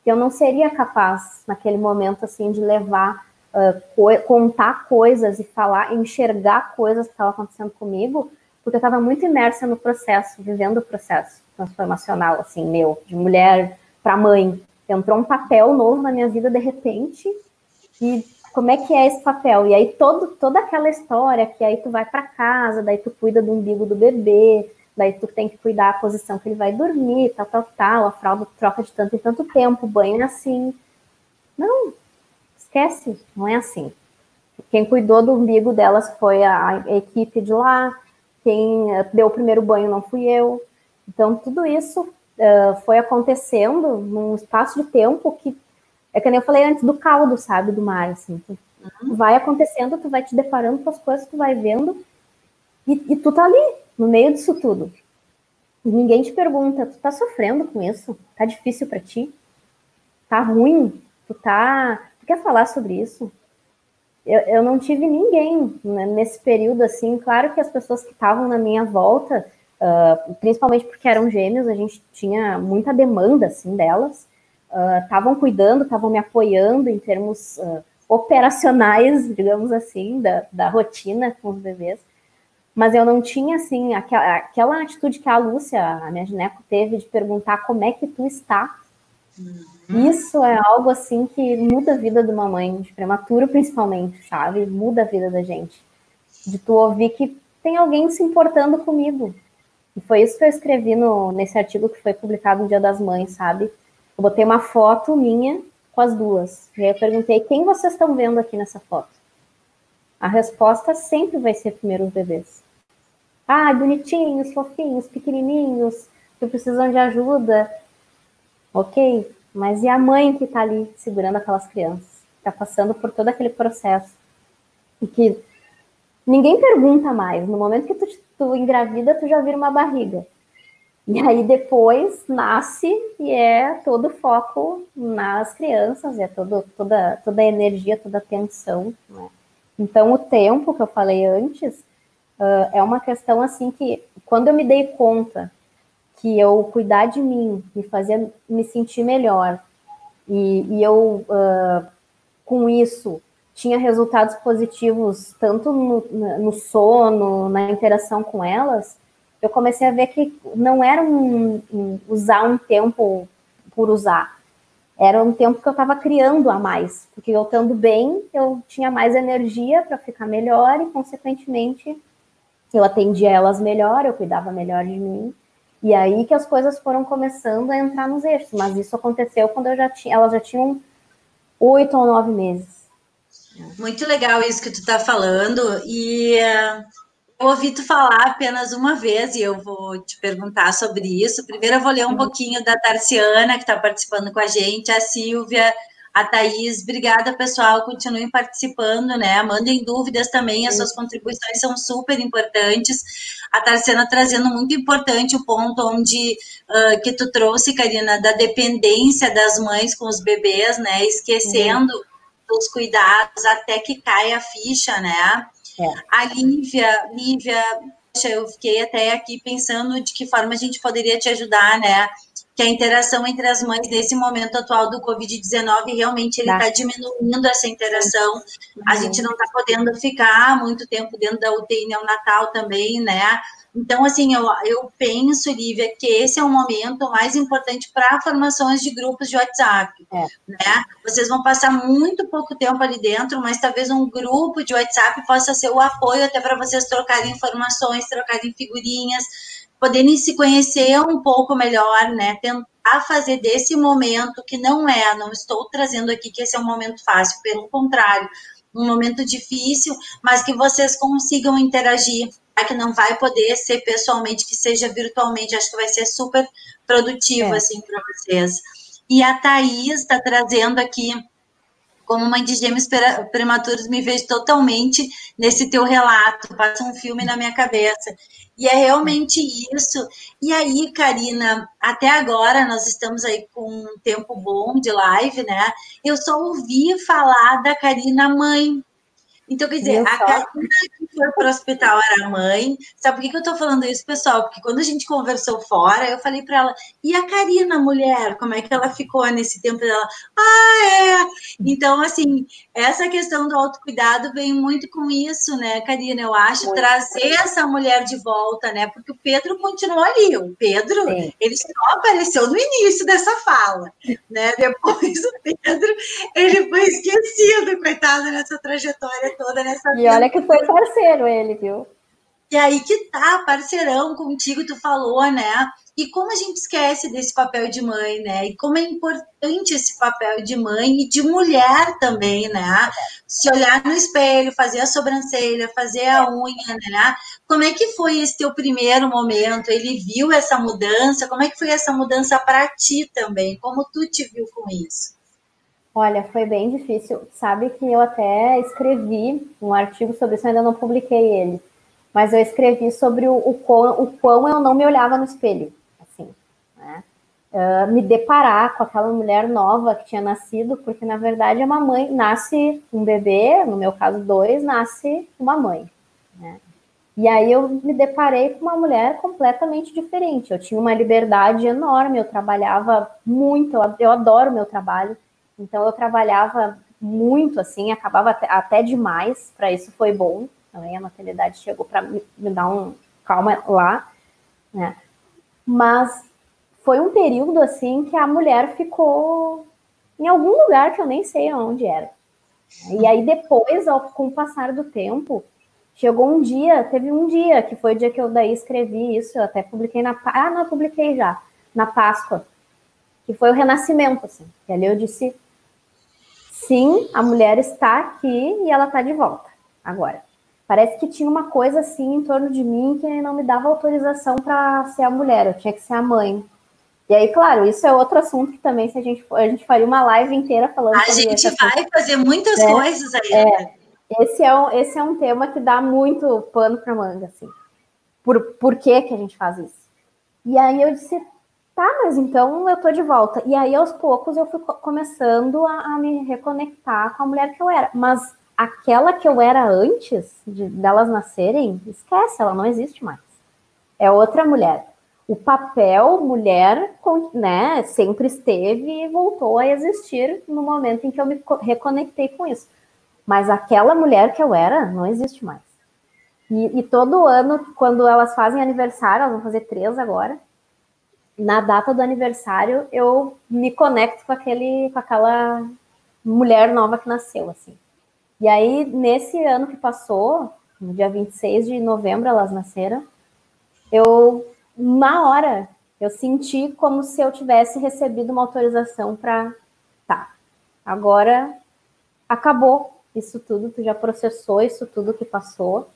que eu não seria capaz, naquele momento, assim, de levar, uh, co contar coisas e falar, enxergar coisas que estavam acontecendo comigo, porque eu estava muito imersa no processo, vivendo o processo transformacional, assim, meu, de mulher para mãe. Entrou um papel novo na minha vida de repente, e como é que é esse papel? E aí todo, toda aquela história que aí tu vai para casa, daí tu cuida do umbigo do bebê, daí tu tem que cuidar da posição que ele vai dormir, tal, tal, tal, a fralda troca de tanto em tanto tempo, o banho é assim. Não, esquece, não é assim. Quem cuidou do umbigo delas foi a, a equipe de lá, quem eh, deu o primeiro banho não fui eu. Então, tudo isso uh, foi acontecendo num espaço de tempo que, é que nem eu falei antes, do caldo, sabe, do mar, assim. Tu, uhum. vai acontecendo, tu vai te deparando com as coisas, tu vai vendo, e, e tu tá ali, no meio disso tudo. E ninguém te pergunta, tu tá sofrendo com isso? Tá difícil para ti? Tá ruim? Tu tá... Tu quer falar sobre isso? Eu, eu não tive ninguém né, nesse período assim. Claro que as pessoas que estavam na minha volta, uh, principalmente porque eram gêmeos, a gente tinha muita demanda assim delas. Estavam uh, cuidando, estavam me apoiando em termos uh, operacionais, digamos assim, da, da rotina com os bebês. Mas eu não tinha, assim, aquela, aquela atitude que a Lúcia, a minha gineco, teve de perguntar como é que tu está, Uhum. Isso é algo assim que muda a vida de uma mãe, de prematuro principalmente, sabe? Muda a vida da gente. De tu ouvir que tem alguém se importando comigo. E foi isso que eu escrevi no, nesse artigo que foi publicado no Dia das Mães, sabe? Eu botei uma foto minha com as duas. E aí eu perguntei quem vocês estão vendo aqui nessa foto. A resposta sempre vai ser primeiro os bebês. Ah, bonitinhos, fofinhos, pequenininhos, que precisam de ajuda ok, mas e a mãe que está ali segurando aquelas crianças, está passando por todo aquele processo e que ninguém pergunta mais no momento que tu tu engravida, tu já vira uma barriga. E aí depois nasce e é todo foco nas crianças, é todo, toda, toda a energia, toda a atenção. Né? Então o tempo que eu falei antes uh, é uma questão assim que quando eu me dei conta que eu cuidar de mim me fazia me sentir melhor e, e eu uh, com isso tinha resultados positivos tanto no, no sono, na interação com elas, eu comecei a ver que não era um, um, usar um tempo por usar. Era um tempo que eu estava criando a mais, porque eu estando bem, eu tinha mais energia para ficar melhor e, consequentemente, eu atendia elas melhor, eu cuidava melhor de mim. E aí que as coisas foram começando a entrar nos eixos. Mas isso aconteceu quando eu já tinha, elas já tinham oito ou nove meses. Muito legal isso que tu está falando. E uh, eu ouvi tu falar apenas uma vez e eu vou te perguntar sobre isso. Primeiro eu vou ler um uhum. pouquinho da Tarciana, que está participando com a gente, a Silvia, a Thaís. Obrigada, pessoal. Continuem participando, né? Mandem dúvidas também, as suas contribuições são super importantes. A Tarciana trazendo muito importante o ponto onde uh, que tu trouxe, Karina, da dependência das mães com os bebês, né? Esquecendo uhum. os cuidados até que caia a ficha, né? É. A Lívia, Lívia, eu fiquei até aqui pensando de que forma a gente poderia te ajudar, né? Que a interação entre as mães nesse momento atual do Covid-19 realmente ele está tá diminuindo essa interação. A gente não está podendo ficar muito tempo dentro da UTI neonatal também, né? Então, assim, eu, eu penso, Lívia, que esse é o momento mais importante para formações de grupos de WhatsApp, é. né? Vocês vão passar muito pouco tempo ali dentro, mas talvez um grupo de WhatsApp possa ser o apoio até para vocês trocarem informações, trocarem figurinhas, poderem se conhecer um pouco melhor, né? Tentar fazer desse momento que não é, não estou trazendo aqui que esse é um momento fácil, pelo contrário, um momento difícil, mas que vocês consigam interagir que não vai poder ser pessoalmente, que seja virtualmente. Acho que vai ser super produtivo, é. assim, para vocês. E a Thaís está trazendo aqui, como mãe de gêmeos prematuros, me vejo totalmente nesse teu relato, passa um filme na minha cabeça. E é realmente isso. E aí, Karina, até agora nós estamos aí com um tempo bom de live, né? Eu só ouvi falar da Karina mãe. Então, quer dizer, a Karina que foi para o hospital era a mãe. Sabe por que, que eu estou falando isso, pessoal? Porque quando a gente conversou fora, eu falei para ela, e a Karina, mulher, como é que ela ficou nesse tempo dela? Ah, é! Então, assim, essa questão do autocuidado vem muito com isso, né, Karina? Eu acho, muito trazer bem. essa mulher de volta, né? Porque o Pedro continuou ali. O Pedro, Sim. ele só apareceu no início dessa fala, né? Depois o Pedro, ele foi esquecido, coitado, nessa trajetória toda nessa E olha que foi parceiro ele, viu? E aí que tá, parceirão contigo, tu falou, né? E como a gente esquece desse papel de mãe, né? E como é importante esse papel de mãe e de mulher também, né? Se olhar no espelho, fazer a sobrancelha, fazer a unha, né? Como é que foi esse teu primeiro momento? Ele viu essa mudança? Como é que foi essa mudança para ti também? Como tu te viu com isso? Olha, foi bem difícil. Sabe que eu até escrevi um artigo sobre isso, ainda não publiquei ele. Mas eu escrevi sobre o, o, quão, o quão eu não me olhava no espelho. Assim, né? Uh, me deparar com aquela mulher nova que tinha nascido, porque na verdade é uma mãe, nasce um bebê, no meu caso dois, nasce uma mãe. Né? E aí eu me deparei com uma mulher completamente diferente. Eu tinha uma liberdade enorme, eu trabalhava muito, eu adoro meu trabalho. Então eu trabalhava muito assim, acabava até, demais, para isso foi bom. Também a maternidade chegou para me, me, dar um calma lá, né? Mas foi um período assim que a mulher ficou em algum lugar que eu nem sei onde era. E aí depois, ao, com o passar do tempo, chegou um dia, teve um dia que foi o dia que eu daí escrevi isso, eu até publiquei na ah, não publiquei já na Páscoa, que foi o renascimento assim. E ali eu disse sim, a mulher está aqui e ela está de volta agora. Parece que tinha uma coisa assim em torno de mim que não me dava autorização para ser a mulher, eu tinha que ser a mãe. E aí, claro, isso é outro assunto que também se a gente a gente faria uma live inteira falando. A gente vai fazer muitas é, coisas aí. É, esse é um esse é um tema que dá muito pano para manga, assim. por, por que que a gente faz isso? E aí eu disse, tá, mas então eu tô de volta. E aí aos poucos eu fui começando a, a me reconectar com a mulher que eu era. Mas aquela que eu era antes de delas nascerem, esquece, ela não existe mais. É outra mulher. O papel mulher, né, sempre esteve e voltou a existir no momento em que eu me reconectei com isso. Mas aquela mulher que eu era não existe mais. E, e todo ano, quando elas fazem aniversário, elas vão fazer três agora, na data do aniversário eu me conecto com aquele, com aquela mulher nova que nasceu, assim. E aí, nesse ano que passou, no dia 26 de novembro elas nasceram, eu, na hora, eu senti como se eu tivesse recebido uma autorização para, tá, agora acabou isso tudo, tu já processou isso tudo que passou,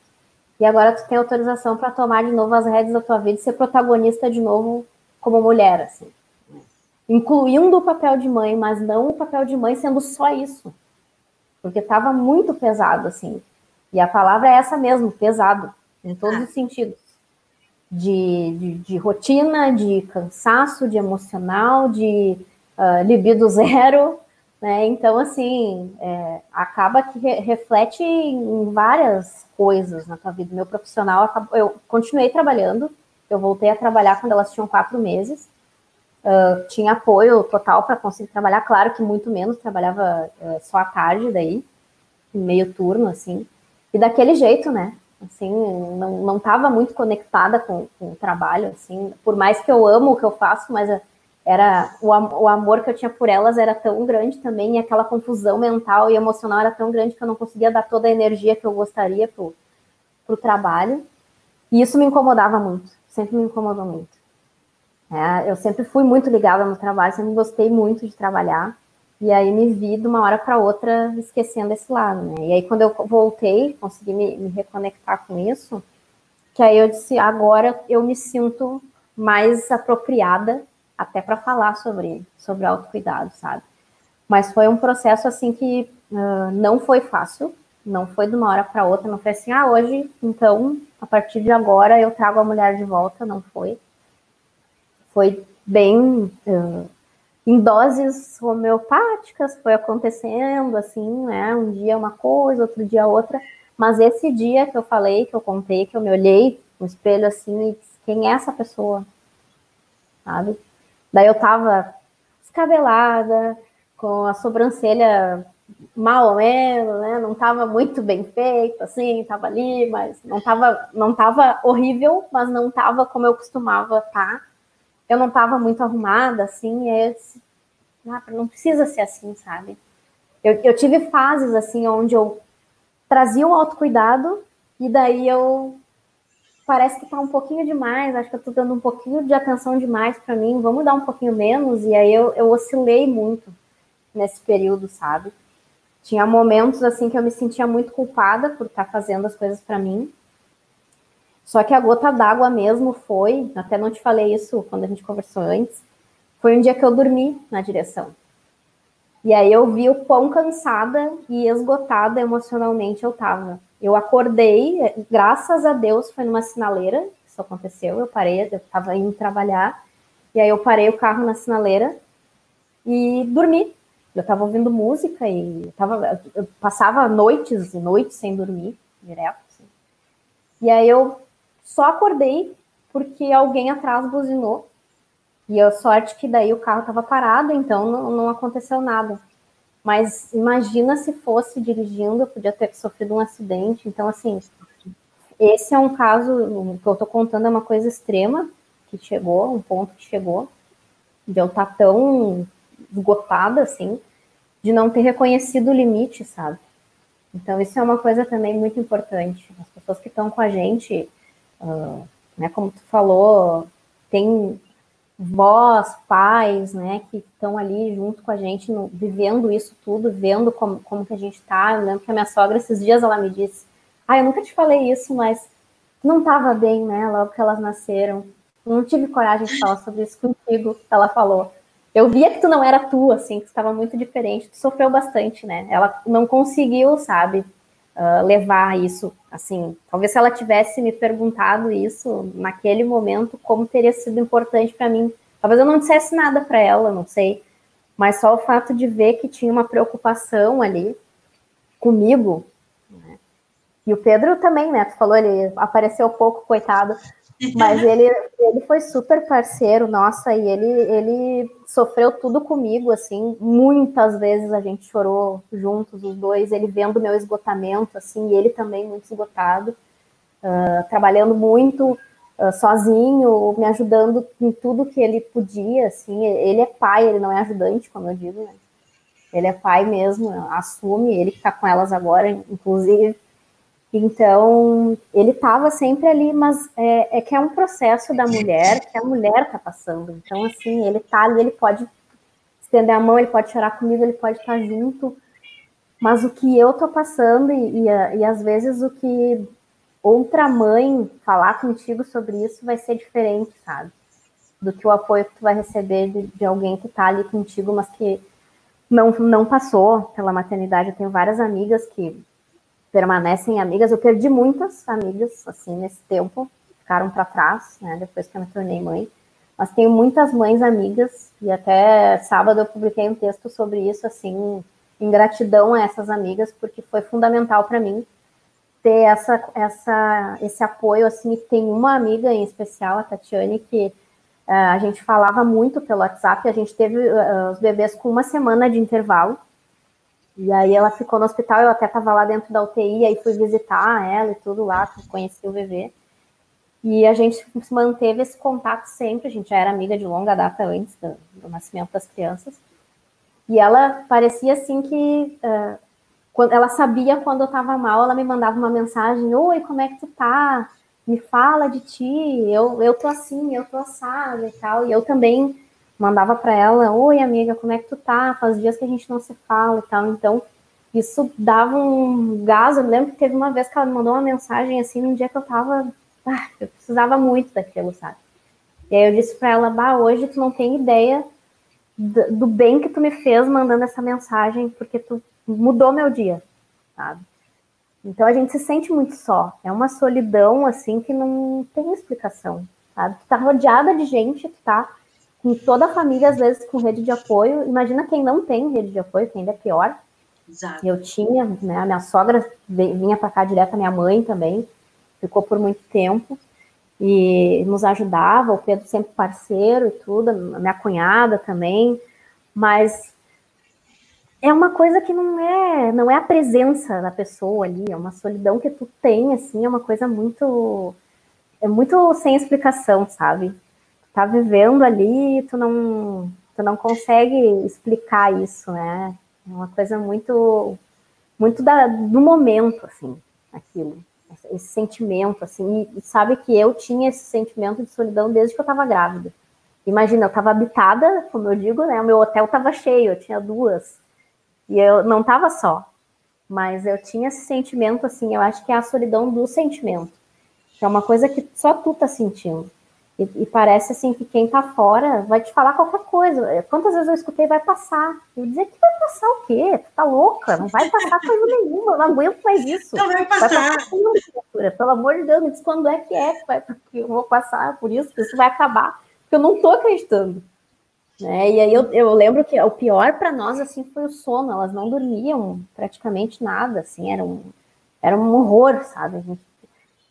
e agora tu tem autorização para tomar de novo as rédeas da tua vida e ser protagonista de novo como mulher, assim. Incluindo o papel de mãe, mas não o papel de mãe sendo só isso. Porque estava muito pesado, assim. E a palavra é essa mesmo, pesado, em todos os sentidos. De, de, de rotina, de cansaço, de emocional, de uh, libido zero, né? Então, assim, é, acaba que re reflete em várias coisas na tua vida. Meu profissional, eu continuei trabalhando, eu voltei a trabalhar quando elas tinham quatro meses. Uh, tinha apoio total para conseguir trabalhar, claro que muito menos, trabalhava uh, só à tarde daí, meio turno, assim. E daquele jeito, né? Assim, não, não tava muito conectada com, com o trabalho, assim. Por mais que eu amo o que eu faço, mas era o, o amor que eu tinha por elas era tão grande também, e aquela confusão mental e emocional era tão grande que eu não conseguia dar toda a energia que eu gostaria pro, pro trabalho. E isso me incomodava muito sempre me incomodou muito. É, eu sempre fui muito ligada no trabalho, sempre gostei muito de trabalhar. E aí me vi de uma hora para outra esquecendo esse lado, né? E aí quando eu voltei, consegui me, me reconectar com isso, que aí eu disse, agora eu me sinto mais apropriada até para falar sobre sobre autocuidado, sabe? Mas foi um processo assim que uh, não foi fácil, não foi de uma hora para outra, não foi assim, ah, hoje, então, a partir de agora eu trago a mulher de volta, não foi. Foi bem uh, em doses homeopáticas, foi acontecendo assim, né? Um dia uma coisa, outro dia outra. Mas esse dia que eu falei, que eu contei, que eu me olhei no espelho assim e disse, quem é essa pessoa? Sabe? Daí eu tava descabelada, com a sobrancelha mal ou menos, né? Não estava muito bem feito, assim, estava ali, mas não estava não tava horrível, mas não estava como eu costumava estar. Tá. Eu não estava muito arrumada, assim, e disse, ah, não precisa ser assim, sabe? Eu, eu tive fases, assim, onde eu trazia o autocuidado e daí eu parece que tá um pouquinho demais, acho que eu tô dando um pouquinho de atenção demais para mim, vamos dar um pouquinho menos, e aí eu, eu oscilei muito nesse período, sabe? Tinha momentos assim que eu me sentia muito culpada por estar fazendo as coisas para mim. Só que a gota d'água mesmo foi, até não te falei isso quando a gente conversou antes, foi um dia que eu dormi na direção. E aí eu vi o quão cansada e esgotada emocionalmente eu tava. Eu acordei, graças a Deus foi numa sinaleira, isso aconteceu, eu parei, eu tava indo trabalhar, e aí eu parei o carro na sinaleira e dormi. Eu estava ouvindo música e tava, eu passava noites e noites sem dormir, direto. Assim. E aí eu só acordei porque alguém atrás buzinou. E a sorte que daí o carro estava parado, então não, não aconteceu nada. Mas imagina se fosse dirigindo, eu podia ter sofrido um acidente. Então, assim, esse é um caso, o que eu estou contando é uma coisa extrema que chegou, um ponto que chegou, de eu estar tá tão esgotada, assim, de não ter reconhecido o limite, sabe? Então, isso é uma coisa também muito importante. As pessoas que estão com a gente, uh, né, como tu falou, tem vós, pais, né, que estão ali junto com a gente, no, vivendo isso tudo, vendo como, como que a gente está. Eu lembro que a minha sogra, esses dias, ela me disse, ah, eu nunca te falei isso, mas não estava bem, né, logo que elas nasceram. não tive coragem de falar sobre isso contigo, ela falou eu via que tu não era tu, assim, que estava muito diferente, tu sofreu bastante, né? Ela não conseguiu, sabe, uh, levar isso, assim, talvez se ela tivesse me perguntado isso naquele momento, como teria sido importante para mim. Talvez eu não dissesse nada para ela, não sei, mas só o fato de ver que tinha uma preocupação ali comigo. Né? E o Pedro também, né? Tu falou, ele apareceu pouco, coitado, mas ele, ele foi super parceiro, nossa, e ele, ele sofreu tudo comigo, assim, muitas vezes a gente chorou juntos, os dois, ele vendo meu esgotamento, assim, e ele também muito esgotado, uh, trabalhando muito uh, sozinho, me ajudando em tudo que ele podia, assim, ele é pai, ele não é ajudante, como eu digo, né? Ele é pai mesmo, assume, ele que tá com elas agora, inclusive, então, ele estava sempre ali, mas é, é, que é um processo da mulher que a mulher está passando. Então, assim, ele está ali, ele pode estender a mão, ele pode chorar comigo, ele pode estar junto. Mas o que eu estou passando, e, e, e às vezes o que outra mãe falar contigo sobre isso vai ser diferente, sabe? Do que o apoio que tu vai receber de, de alguém que está ali contigo, mas que não, não passou pela maternidade. Eu tenho várias amigas que permanecem amigas. Eu perdi muitas amigas, assim, nesse tempo, ficaram para trás, né, depois que eu me tornei mãe. Mas tenho muitas mães amigas, e até sábado eu publiquei um texto sobre isso, assim, em gratidão a essas amigas, porque foi fundamental para mim ter essa, essa, esse apoio, assim, tem uma amiga em especial, a Tatiane, que uh, a gente falava muito pelo WhatsApp, a gente teve uh, os bebês com uma semana de intervalo, e aí ela ficou no hospital, eu até estava lá dentro da UTI, aí fui visitar ela e tudo lá, conheci o VV. E a gente manteve esse contato sempre, a gente já era amiga de longa data antes do, do nascimento das crianças. E ela parecia assim que uh, quando ela sabia quando eu estava mal, ela me mandava uma mensagem: Oi, como é que tu tá? Me fala de ti, eu, eu tô assim, eu tô assada e tal. E eu também mandava para ela, oi amiga, como é que tu tá? Faz dias que a gente não se fala e tal. Então, isso dava um gás. Eu lembro que teve uma vez que ela me mandou uma mensagem assim, num dia que eu tava, ah, eu precisava muito daquilo, sabe? E aí eu disse para ela, bah, hoje tu não tem ideia do, bem que tu me fez mandando essa mensagem, porque tu mudou meu dia, sabe? Então a gente se sente muito só. É uma solidão assim que não tem explicação, sabe? Tu tá rodeada de gente, tu tá com toda a família, às vezes com rede de apoio. Imagina quem não tem rede de apoio, que ainda é pior. Exato. Eu tinha, né? A minha sogra vinha para cá direto, a minha mãe também, ficou por muito tempo e nos ajudava, o Pedro sempre parceiro e tudo, a minha cunhada também, mas é uma coisa que não é, não é a presença da pessoa ali, é uma solidão que tu tem, assim, é uma coisa muito, é muito sem explicação, sabe? Tá vivendo ali e tu não, tu não consegue explicar isso, né? É uma coisa muito, muito da, do momento, assim, aquilo. Esse sentimento, assim, e sabe que eu tinha esse sentimento de solidão desde que eu estava grávida. Imagina, eu estava habitada, como eu digo, né? O meu hotel estava cheio, eu tinha duas. E eu não estava só. Mas eu tinha esse sentimento, assim, eu acho que é a solidão do sentimento. Que é uma coisa que só tu tá sentindo. E, e, parece assim que quem tá fora vai te falar qualquer coisa. Quantas vezes eu escutei vai passar? Eu dizer que vai passar o quê? Tu tá louca? Não vai passar coisa nenhuma, eu não aguento mais isso. Não vai passar. Vai passar Pelo amor de Deus, me diz quando é que é que, vai, que eu vou passar por isso, que isso vai acabar. Porque eu não tô acreditando. Né? E aí eu, eu lembro que o pior para nós assim foi o sono. Elas não dormiam praticamente nada, assim, era um, era um horror, sabe? A gente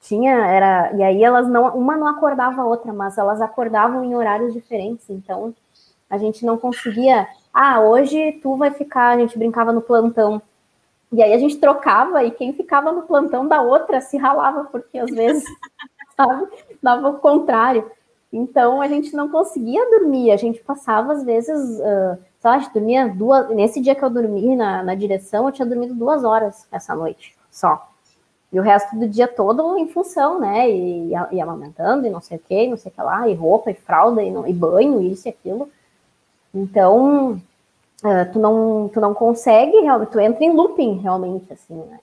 tinha era e aí elas não uma não acordava a outra, mas elas acordavam em horários diferentes, então a gente não conseguia. Ah, hoje tu vai ficar. A gente brincava no plantão e aí a gente trocava e quem ficava no plantão da outra se ralava porque às vezes sabe dava o contrário. Então a gente não conseguia dormir, a gente passava às vezes, uh, sei lá, a gente dormia duas. Nesse dia que eu dormi na, na direção, eu tinha dormido duas horas essa noite só. E o resto do dia todo em função, né? E, e amamentando, e não sei o que, não sei o que lá, e roupa, e fralda, e, não, e banho, isso e aquilo. Então, uh, tu, não, tu não consegue, realmente, tu entra em looping, realmente, assim, né?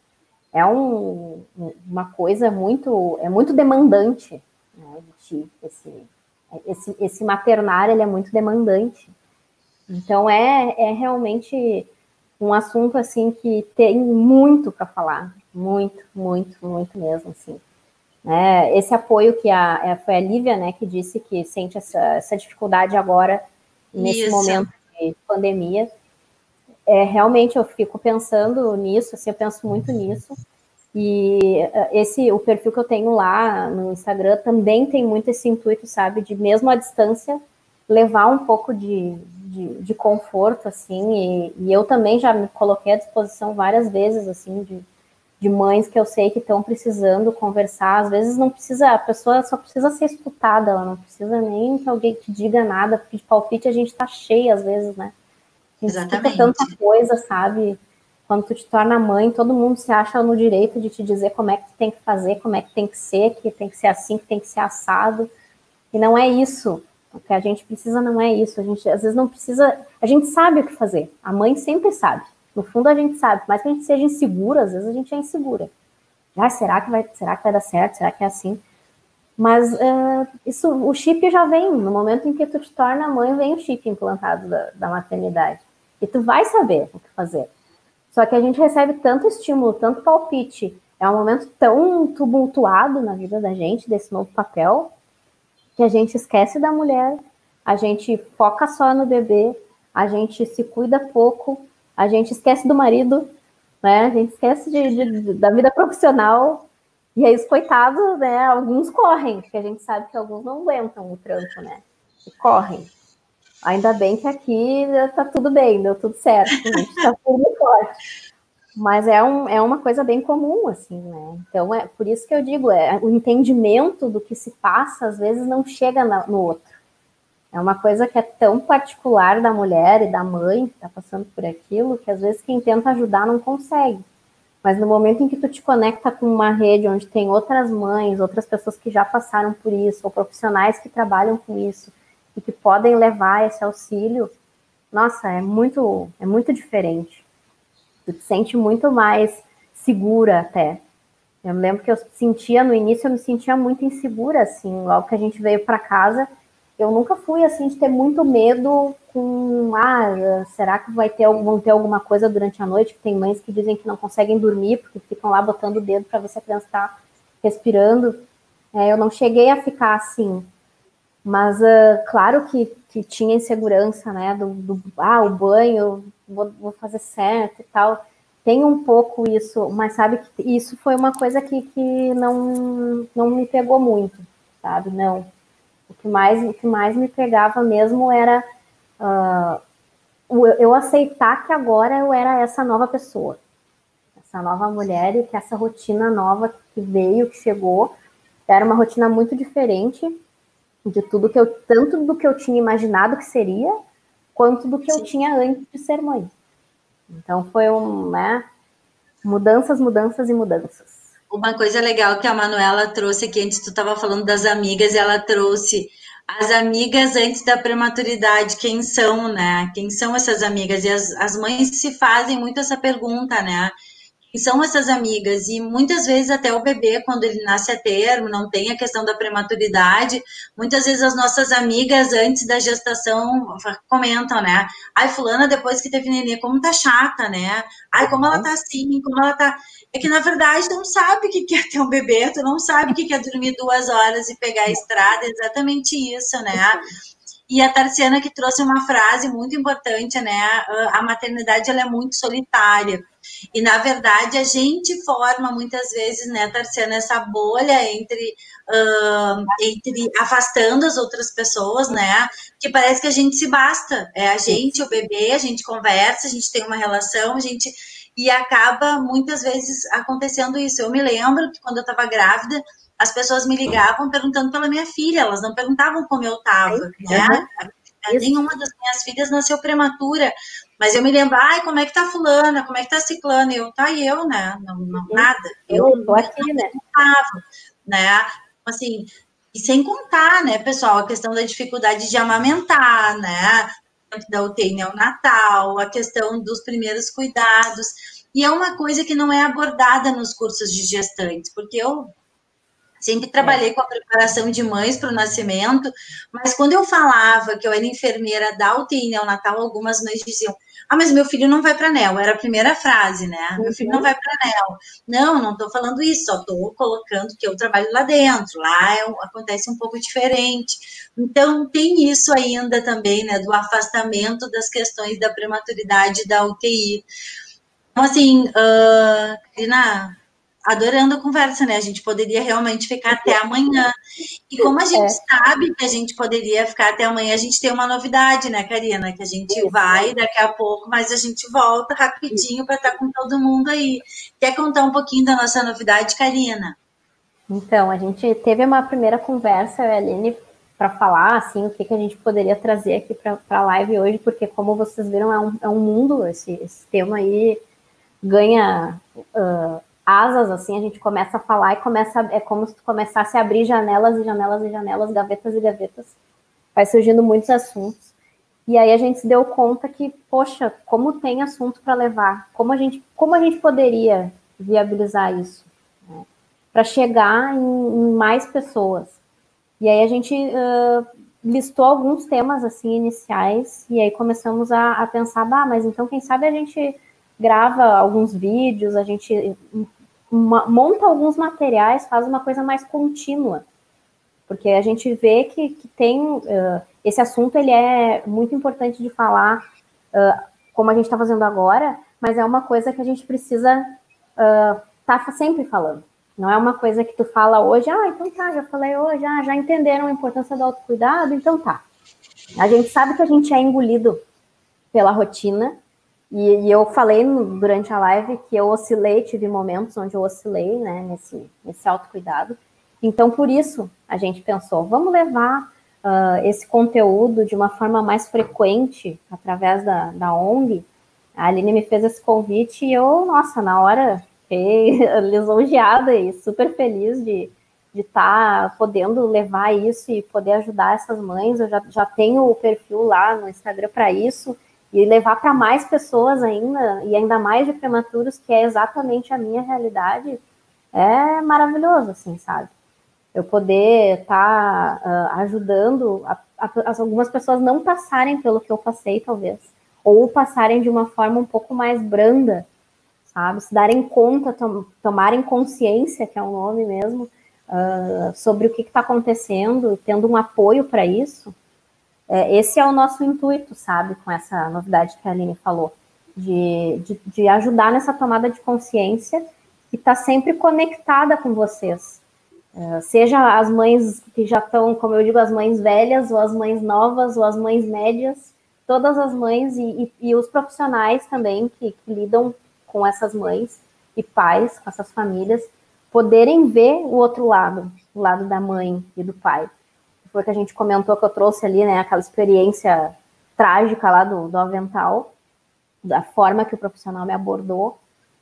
É um, uma coisa muito, é muito demandante, né, esse, esse, esse maternar, ele é muito demandante. Então, é, é realmente um assunto, assim, que tem muito para falar, muito, muito, muito mesmo, assim. É, esse apoio que a, é, foi a Lívia, né, que disse que sente essa, essa dificuldade agora, nesse Isso. momento de pandemia, é, realmente eu fico pensando nisso, assim, eu penso muito nisso, e é, esse, o perfil que eu tenho lá no Instagram também tem muito esse intuito, sabe, de mesmo à distância, levar um pouco de, de, de conforto, assim, e, e, eu também já me coloquei à disposição várias vezes, assim, de de mães que eu sei que estão precisando conversar. Às vezes não precisa, a pessoa só precisa ser escutada, ela não precisa nem que alguém te diga nada, porque de palpite a gente tá cheia às vezes, né? A gente Exatamente. tanta coisa, sabe? Quando tu te torna mãe, todo mundo se acha no direito de te dizer como é que tu tem que fazer, como é que tem que ser, que tem que ser assim, que tem que ser assado. E não é isso. O que a gente precisa não é isso. A gente às vezes não precisa. A gente sabe o que fazer. A mãe sempre sabe. No fundo a gente sabe, mas que a gente seja insegura, às vezes a gente é insegura. Ah, será que vai, será que vai dar certo? Será que é assim? Mas uh, isso, o chip já vem, no momento em que tu te torna mãe, vem o chip implantado da, da maternidade. E tu vai saber o que fazer. Só que a gente recebe tanto estímulo, tanto palpite, é um momento tão tumultuado na vida da gente, desse novo papel, que a gente esquece da mulher, a gente foca só no bebê, a gente se cuida pouco, a gente esquece do marido, né? A gente esquece de, de, da vida profissional. E aí os coitados, né? Alguns correm, porque a gente sabe que alguns não aguentam o trampo, né? E correm. Ainda bem que aqui tá tudo bem, deu tudo certo, a gente tá tudo forte. Mas é, um, é uma coisa bem comum, assim, né? Então, é por isso que eu digo, é, o entendimento do que se passa, às vezes, não chega no outro. É uma coisa que é tão particular da mulher e da mãe que está passando por aquilo, que às vezes quem tenta ajudar não consegue. Mas no momento em que tu te conecta com uma rede onde tem outras mães, outras pessoas que já passaram por isso, ou profissionais que trabalham com isso e que podem levar esse auxílio, nossa, é muito, é muito diferente. Tu te sente muito mais segura até. Eu me lembro que eu sentia no início, eu me sentia muito insegura, assim, logo que a gente veio para casa, eu nunca fui assim de ter muito medo com ah, será que vai ter vão ter alguma coisa durante a noite? Tem mães que dizem que não conseguem dormir porque ficam lá botando o dedo para ver se a criança está respirando. É, eu não cheguei a ficar assim, mas uh, claro que, que tinha insegurança, né? Do, do ah, o banho, vou, vou fazer certo e tal. Tem um pouco isso, mas sabe que isso foi uma coisa que, que não, não me pegou muito, sabe? Não o que mais, o que mais me pegava mesmo era uh, eu aceitar que agora eu era essa nova pessoa, essa nova mulher e que essa rotina nova que veio, que chegou, era uma rotina muito diferente de tudo que eu, tanto do que eu tinha imaginado que seria, quanto do que Sim. eu tinha antes de ser mãe. Então foi um, né, mudanças, mudanças e mudanças. Uma coisa legal que a Manuela trouxe aqui, antes tu estava falando das amigas, ela trouxe as amigas antes da prematuridade, quem são, né? Quem são essas amigas? E as, as mães se fazem muito essa pergunta, né? São essas amigas, e muitas vezes até o bebê, quando ele nasce a termo, não tem a questão da prematuridade, muitas vezes as nossas amigas antes da gestação comentam, né? Ai, fulana, depois que teve nenê, como tá chata, né? Ai, como ela tá assim, como ela tá. É que, na verdade, tu não sabe o que é ter um bebê, tu não sabe o que é dormir duas horas e pegar a estrada, é exatamente isso, né? E a Tarciana que trouxe uma frase muito importante, né? A maternidade ela é muito solitária. E na verdade a gente forma muitas vezes, né, Tarciana, essa bolha entre, uh, entre afastando as outras pessoas, né? Que parece que a gente se basta. É a gente, o bebê, a gente conversa, a gente tem uma relação, a gente. E acaba muitas vezes acontecendo isso. Eu me lembro que quando eu estava grávida, as pessoas me ligavam perguntando pela minha filha, elas não perguntavam como eu estava, né? Nenhuma das minhas filhas nasceu prematura, mas eu me lembro, ai, como é que tá fulana, como é que tá ciclana? Eu, tá eu, né? Não, não uhum. nada. Eu tô aqui, né? Tava, né? Assim, e sem contar, né, pessoal, a questão da dificuldade de amamentar, né? Da UTI neonatal, a questão dos primeiros cuidados. E é uma coisa que não é abordada nos cursos de gestantes, porque eu Sempre trabalhei com a preparação de mães para o nascimento, mas quando eu falava que eu era enfermeira da UTI neonatal, algumas mães diziam: Ah, mas meu filho não vai para NEL. Era a primeira frase, né? Meu filho não vai para NEL. Não, não estou falando isso, só estou colocando que eu trabalho lá dentro. Lá é, acontece um pouco diferente. Então, tem isso ainda também, né? Do afastamento das questões da prematuridade da UTI. Então, assim, uh, Karina, adorando a conversa, né? A gente poderia realmente ficar até amanhã. E como a gente é. sabe que a gente poderia ficar até amanhã, a gente tem uma novidade, né, Karina? Que a gente Isso. vai daqui a pouco, mas a gente volta rapidinho para estar com todo mundo aí. Quer contar um pouquinho da nossa novidade, Karina? Então, a gente teve uma primeira conversa, a Aline, para falar assim, o que, que a gente poderia trazer aqui para a live hoje, porque como vocês viram, é um, é um mundo, esse, esse tema aí ganha. Uh, asas, assim, a gente começa a falar e começa, é como se tu começasse a abrir janelas e janelas e janelas, gavetas e gavetas. Vai surgindo muitos assuntos. E aí a gente se deu conta que, poxa, como tem assunto para levar, como a gente, como a gente poderia viabilizar isso né? para chegar em, em, mais pessoas. E aí a gente uh, listou alguns temas assim iniciais e aí começamos a, a pensar, bah, mas então quem sabe a gente grava alguns vídeos, a gente monta alguns materiais, faz uma coisa mais contínua, porque a gente vê que, que tem uh, esse assunto ele é muito importante de falar, uh, como a gente está fazendo agora, mas é uma coisa que a gente precisa estar uh, tá sempre falando. Não é uma coisa que tu fala hoje, ah, então tá, já falei hoje, ah, já entenderam a importância do autocuidado, então tá. A gente sabe que a gente é engolido pela rotina, e, e, eu falei durante a live que eu oscilei, tive momentos onde eu oscilei, né, nesse, nesse autocuidado. Então, por isso, a gente pensou, vamos levar uh, esse conteúdo de uma forma mais frequente, através da, da ONG. A Aline me fez esse convite e eu, nossa, na hora, fiquei lisonjeada e super feliz de estar tá podendo levar isso e poder ajudar essas mães. Eu já, já tenho o perfil lá no Instagram para isso e levar para mais pessoas ainda, e ainda mais de prematuros, que é exatamente a minha realidade, é maravilhoso, assim, sabe? Eu poder estar tá, uh, ajudando a, a, a, algumas pessoas não passarem pelo que eu passei, talvez, ou passarem de uma forma um pouco mais branda, sabe? Se darem conta, tom, tomarem consciência, que é o nome mesmo, uh, sobre o que está acontecendo, tendo um apoio para isso, é, esse é o nosso intuito, sabe, com essa novidade que a Aline falou, de, de, de ajudar nessa tomada de consciência e estar tá sempre conectada com vocês. É, seja as mães que já estão, como eu digo, as mães velhas, ou as mães novas, ou as mães médias, todas as mães e, e, e os profissionais também que, que lidam com essas mães e pais, com essas famílias, poderem ver o outro lado, o lado da mãe e do pai foi que a gente comentou que eu trouxe ali, né, aquela experiência trágica lá do, do avental, da forma que o profissional me abordou.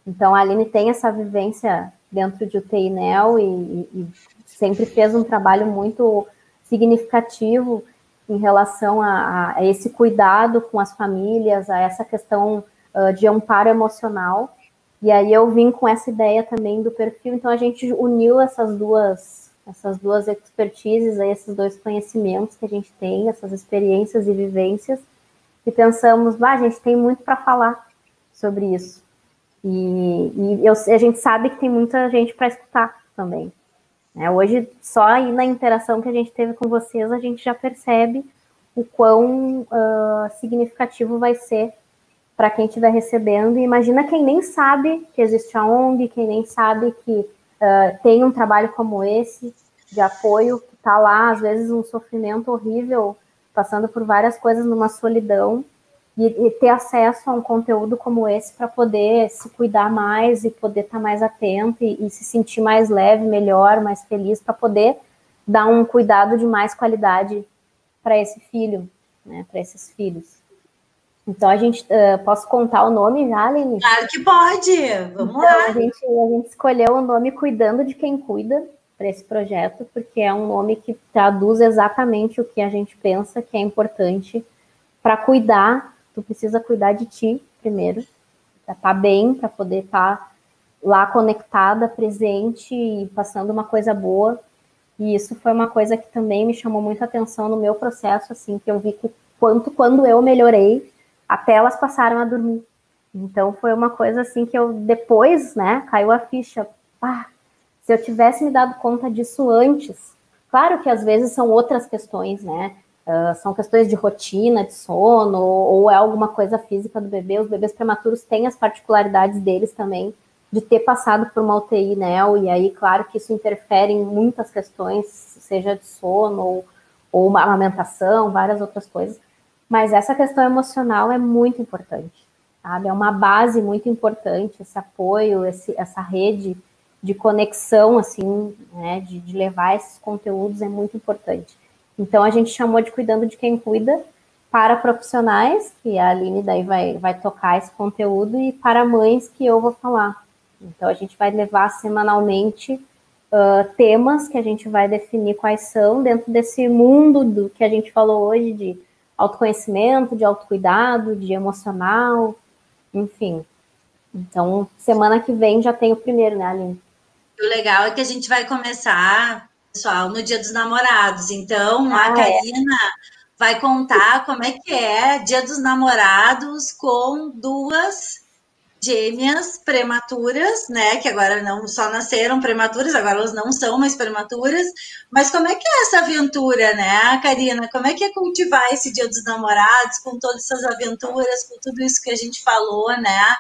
Então, a Aline tem essa vivência dentro de UTI NEL e, e, e sempre fez um trabalho muito significativo em relação a, a, esse cuidado com as famílias, a essa questão uh, de amparo emocional. E aí eu vim com essa ideia também do perfil, então a gente uniu essas duas essas duas expertises, esses dois conhecimentos que a gente tem, essas experiências e vivências, e pensamos, bah, a gente tem muito para falar sobre isso. E, e eu, a gente sabe que tem muita gente para escutar também. Né? Hoje, só aí na interação que a gente teve com vocês, a gente já percebe o quão uh, significativo vai ser para quem estiver recebendo. E imagina quem nem sabe que existe a ONG, quem nem sabe que uh, tem um trabalho como esse, de apoio, que está lá, às vezes, um sofrimento horrível, passando por várias coisas numa solidão, e, e ter acesso a um conteúdo como esse para poder se cuidar mais e poder estar tá mais atento e, e se sentir mais leve, melhor, mais feliz, para poder dar um cuidado de mais qualidade para esse filho, né, para esses filhos. Então a gente uh, posso contar o nome já, Aline? Claro que pode. Vamos então, lá. A gente, a gente escolheu o nome Cuidando de Quem Cuida para esse projeto, porque é um nome que traduz exatamente o que a gente pensa que é importante para cuidar. Tu precisa cuidar de ti primeiro, para estar tá bem, para poder estar tá lá conectada, presente e passando uma coisa boa E isso foi uma coisa que também me chamou muita atenção no meu processo, assim, que eu vi que quanto quando eu melhorei, até elas passaram a dormir. Então foi uma coisa assim que eu depois, né, caiu a ficha. Ah, se eu tivesse me dado conta disso antes, claro que às vezes são outras questões, né? Uh, são questões de rotina, de sono, ou é alguma coisa física do bebê. Os bebês prematuros têm as particularidades deles também, de ter passado por uma UTI NEL, e aí, claro que isso interfere em muitas questões, seja de sono ou, ou amamentação, várias outras coisas. Mas essa questão emocional é muito importante, sabe? É uma base muito importante, esse apoio, esse, essa rede de conexão, assim, né, de, de levar esses conteúdos é muito importante. Então, a gente chamou de Cuidando de Quem Cuida para profissionais, que a Aline daí vai, vai tocar esse conteúdo, e para mães, que eu vou falar. Então, a gente vai levar semanalmente uh, temas que a gente vai definir quais são dentro desse mundo do que a gente falou hoje de autoconhecimento, de autocuidado, de emocional, enfim. Então, semana que vem já tem o primeiro, né, Aline? O legal é que a gente vai começar, pessoal, no Dia dos Namorados. Então, ah, a é. Karina é. vai contar como é que é Dia dos Namorados com duas gêmeas prematuras, né? Que agora não só nasceram prematuras, agora elas não são mais prematuras. Mas como é que é essa aventura, né, Karina? Como é que é cultivar esse Dia dos Namorados com todas essas aventuras, com tudo isso que a gente falou, né?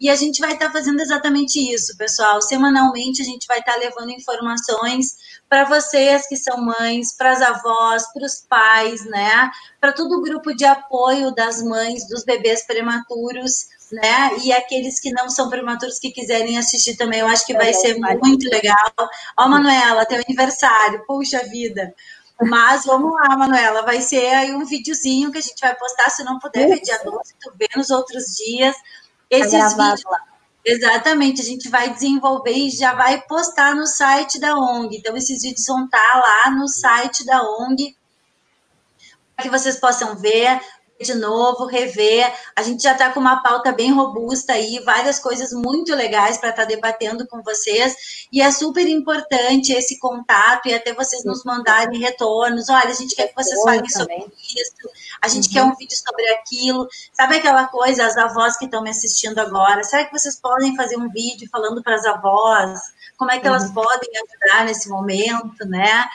E a gente vai estar tá fazendo exatamente isso, pessoal. Semanalmente a gente vai estar tá levando informações para vocês que são mães, para as avós, para os pais, né? Para todo o grupo de apoio das mães, dos bebês prematuros, né? E aqueles que não são prematuros que quiserem assistir também, eu acho que vai ser muito legal. Ó, Manuela, teu aniversário, puxa vida. Mas vamos lá, Manuela, vai ser aí um videozinho que a gente vai postar, se não puder ver dia 12, tu vê nos outros dias. Esses vídeos, lá. exatamente, a gente vai desenvolver e já vai postar no site da ONG. Então, esses vídeos vão estar lá no site da ONG para que vocês possam ver, de novo, rever. A gente já está com uma pauta bem robusta aí, várias coisas muito legais para estar tá debatendo com vocês. E é super importante esse contato e até vocês nos mandarem retornos. Olha, a gente quer que vocês falem sobre isso, a gente uhum. quer um vídeo sobre aquilo. Sabe aquela coisa, as avós que estão me assistindo agora? Será que vocês podem fazer um vídeo falando para as avós? Como é que elas uhum. podem ajudar nesse momento, né?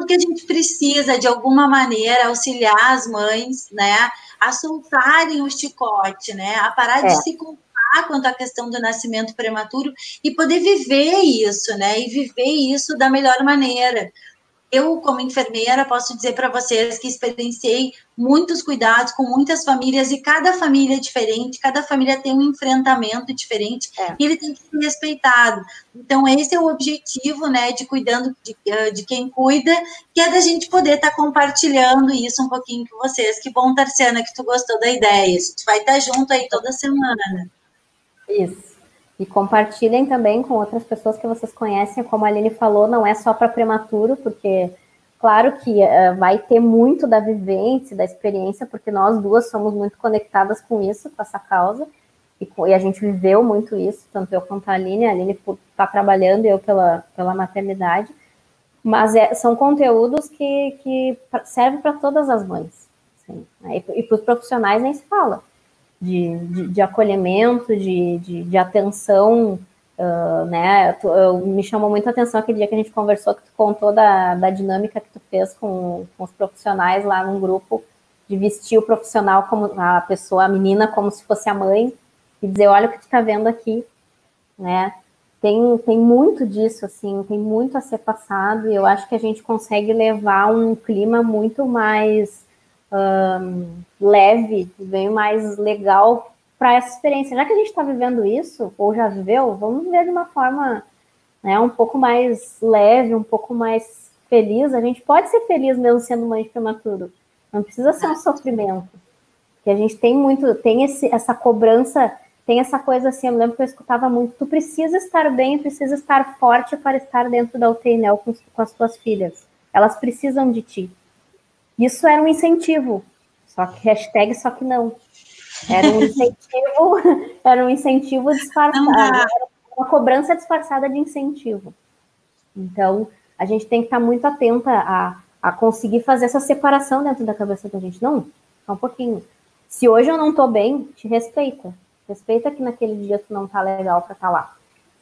Porque a gente precisa, de alguma maneira, auxiliar as mães, né, a soltarem o chicote, né, a parar é. de se culpar quanto à questão do nascimento prematuro e poder viver isso, né, e viver isso da melhor maneira eu, como enfermeira, posso dizer para vocês que experienciei muitos cuidados com muitas famílias e cada família é diferente, cada família tem um enfrentamento diferente é. e ele tem que ser respeitado. Então, esse é o objetivo, né, de cuidando de, de quem cuida, que é da gente poder estar tá compartilhando isso um pouquinho com vocês. Que bom, Tarciana, que tu gostou da ideia. A gente vai estar tá junto aí toda semana. Isso. E compartilhem também com outras pessoas que vocês conhecem, como a Aline falou, não é só para prematuro, porque claro que uh, vai ter muito da vivência, da experiência, porque nós duas somos muito conectadas com isso, com essa causa, e, e a gente viveu muito isso, tanto eu quanto a Aline, a Aline por estar tá trabalhando eu pela, pela maternidade, mas é, são conteúdos que, que servem para todas as mães, assim, né? e, e para os profissionais nem se fala de, de, de acolhimento, de, de, de atenção, uh, né? Tu, eu, me chamou muito a atenção aquele dia que a gente conversou, que tu contou da, da dinâmica que tu fez com, com os profissionais lá num grupo, de vestir o profissional como a pessoa, a menina, como se fosse a mãe, e dizer, olha o que tu tá vendo aqui, né? Tem, tem muito disso, assim, tem muito a ser passado, e eu acho que a gente consegue levar um clima muito mais um, leve, bem mais legal para essa experiência. Já que a gente está vivendo isso, ou já viveu, vamos viver de uma forma né, um pouco mais leve, um pouco mais feliz. A gente pode ser feliz mesmo sendo mãe de prematuro. Não precisa ser um sofrimento. Que a gente tem muito, tem esse, essa cobrança, tem essa coisa assim, eu lembro que eu escutava muito, tu precisa estar bem, precisa estar forte para estar dentro da UTI com, com as tuas filhas. Elas precisam de ti. Isso era um incentivo, só que hashtag só que não. Era um incentivo, era um incentivo disfarçado, era uma cobrança disfarçada de incentivo. Então, a gente tem que estar muito atenta a, a conseguir fazer essa separação dentro da cabeça da gente. Não, só um pouquinho. Se hoje eu não tô bem, te respeita. Respeita que naquele dia tu não tá legal para estar tá lá,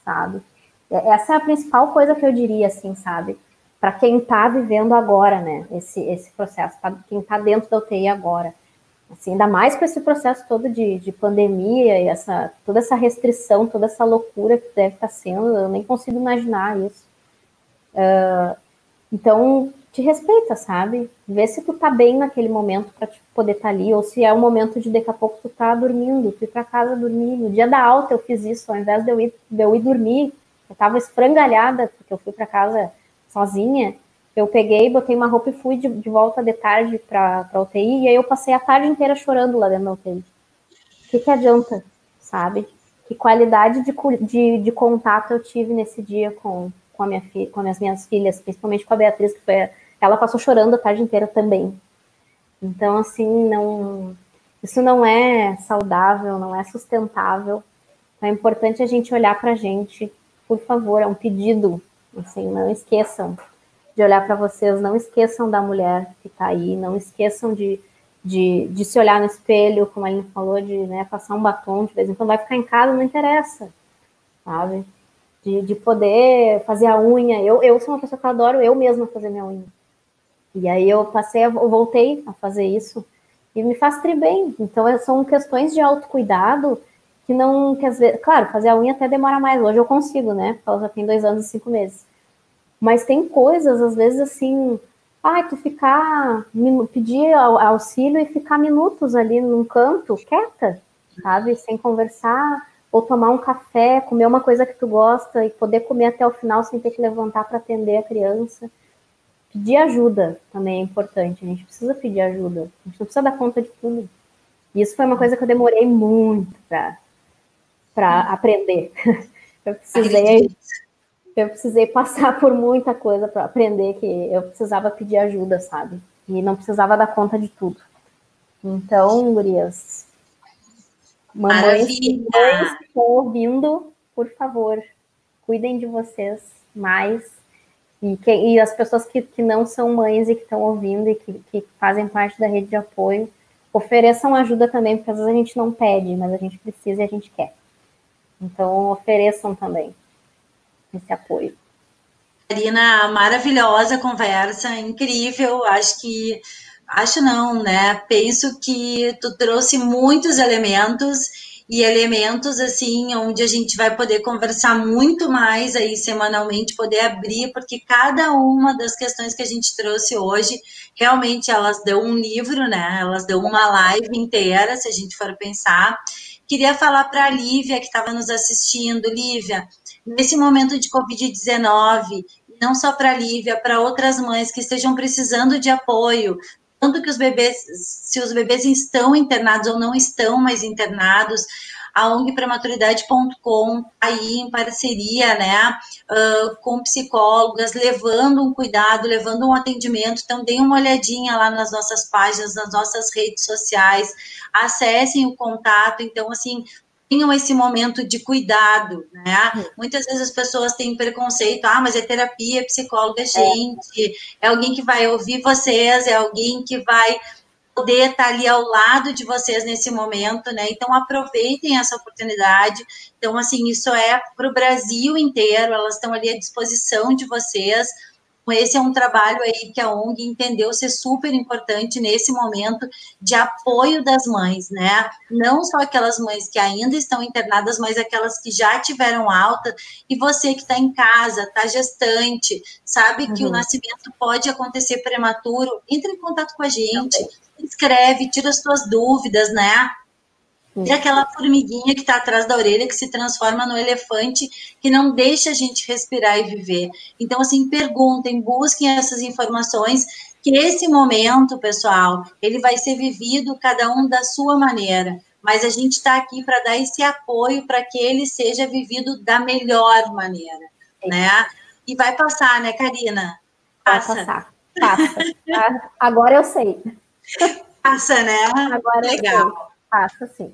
sabe? É, essa é a principal coisa que eu diria, assim, sabe? Para quem tá vivendo agora, né? Esse, esse processo, pra quem tá dentro da UTI agora. Assim, ainda mais com esse processo todo de, de pandemia e essa, toda essa restrição, toda essa loucura que deve estar tá sendo, eu nem consigo imaginar isso. Uh, então, te respeita, sabe? Vê se tu tá bem naquele momento para poder estar tá ali, ou se é o momento de daqui a pouco tu tá dormindo, tu ir para casa dormir. No dia da alta eu fiz isso, ao invés de eu ir, de eu ir dormir, eu tava esfrangalhada, porque eu fui para casa sozinha, eu peguei, botei uma roupa e fui de, de volta de tarde para UTI, e aí eu passei a tarde inteira chorando lá dentro da UTI. O que, que adianta, sabe? Que qualidade de, de, de contato eu tive nesse dia com, com, a minha fi, com as minhas filhas, principalmente com a Beatriz, que foi, ela passou chorando a tarde inteira também. Então, assim, não, isso não é saudável, não é sustentável. É importante a gente olhar para a gente, por favor, é um pedido, assim, não esqueçam de olhar para vocês, não esqueçam da mulher que está aí, não esqueçam de, de, de, se olhar no espelho, como a Aline falou, de né, passar um batom de vez em quando, vai ficar em casa, não interessa, sabe? De, de poder fazer a unha. Eu, eu sou uma pessoa que adoro eu mesma fazer minha unha. E aí eu passei, eu voltei a fazer isso e me faz tri bem. Então são questões de autocuidado que não, quer dizer, claro, fazer a unha até demora mais. Hoje eu consigo, né? Porque ela já tem dois anos e cinco meses. Mas tem coisas, às vezes, assim, ah, tu ficar, pedir auxílio e ficar minutos ali num canto, quieta, sabe? Sem conversar, ou tomar um café, comer uma coisa que tu gosta e poder comer até o final sem ter que levantar para atender a criança. Pedir ajuda também é importante, a gente precisa pedir ajuda, a gente não precisa dar conta de tudo. E isso foi uma coisa que eu demorei muito para aprender. Eu precisei, eu precisei passar por muita coisa para aprender que eu precisava pedir ajuda, sabe? E não precisava dar conta de tudo. Então, gurias, mamães que estão ouvindo, por favor, cuidem de vocês mais. E, que, e as pessoas que, que não são mães e que estão ouvindo e que, que fazem parte da rede de apoio, ofereçam ajuda também, porque às vezes a gente não pede, mas a gente precisa e a gente quer. Então, ofereçam também esse apoio. Marina, maravilhosa conversa, incrível. Acho que, acho não, né? Penso que tu trouxe muitos elementos e elementos assim onde a gente vai poder conversar muito mais aí semanalmente, poder abrir, porque cada uma das questões que a gente trouxe hoje, realmente elas dão um livro, né? Elas dão uma live inteira, se a gente for pensar. Queria falar para a Lívia que estava nos assistindo, Lívia, nesse momento de Covid-19, não só para a Lívia, para outras mães que estejam precisando de apoio, tanto que os bebês, se os bebês estão internados ou não estão mais internados, a ONG prematuridade.com aí em parceria, né, uh, com psicólogas, levando um cuidado, levando um atendimento. Então, deem uma olhadinha lá nas nossas páginas, nas nossas redes sociais, acessem o contato. Então, assim, tenham esse momento de cuidado, né? Uhum. Muitas vezes as pessoas têm preconceito, ah, mas é terapia, é psicóloga, é. gente, é. é alguém que vai ouvir vocês, é alguém que vai poder estar ali ao lado de vocês nesse momento, né? Então aproveitem essa oportunidade. Então, assim, isso é para o Brasil inteiro, elas estão ali à disposição de vocês. Esse é um trabalho aí que a ONG entendeu ser super importante nesse momento de apoio das mães, né? Não só aquelas mães que ainda estão internadas, mas aquelas que já tiveram alta. E você que está em casa, está gestante, sabe uhum. que o uhum. nascimento pode acontecer prematuro, entre em contato com a gente, escreve, tira as suas dúvidas, né? E aquela formiguinha que está atrás da orelha que se transforma no elefante que não deixa a gente respirar e viver. Então, assim, perguntem, busquem essas informações, que esse momento, pessoal, ele vai ser vivido cada um da sua maneira. Mas a gente está aqui para dar esse apoio para que ele seja vivido da melhor maneira, né? E vai passar, né, Karina? Passa. Vai passar. Passa. Agora eu sei. Passa, né? Agora Legal. eu sei. Passa, sim.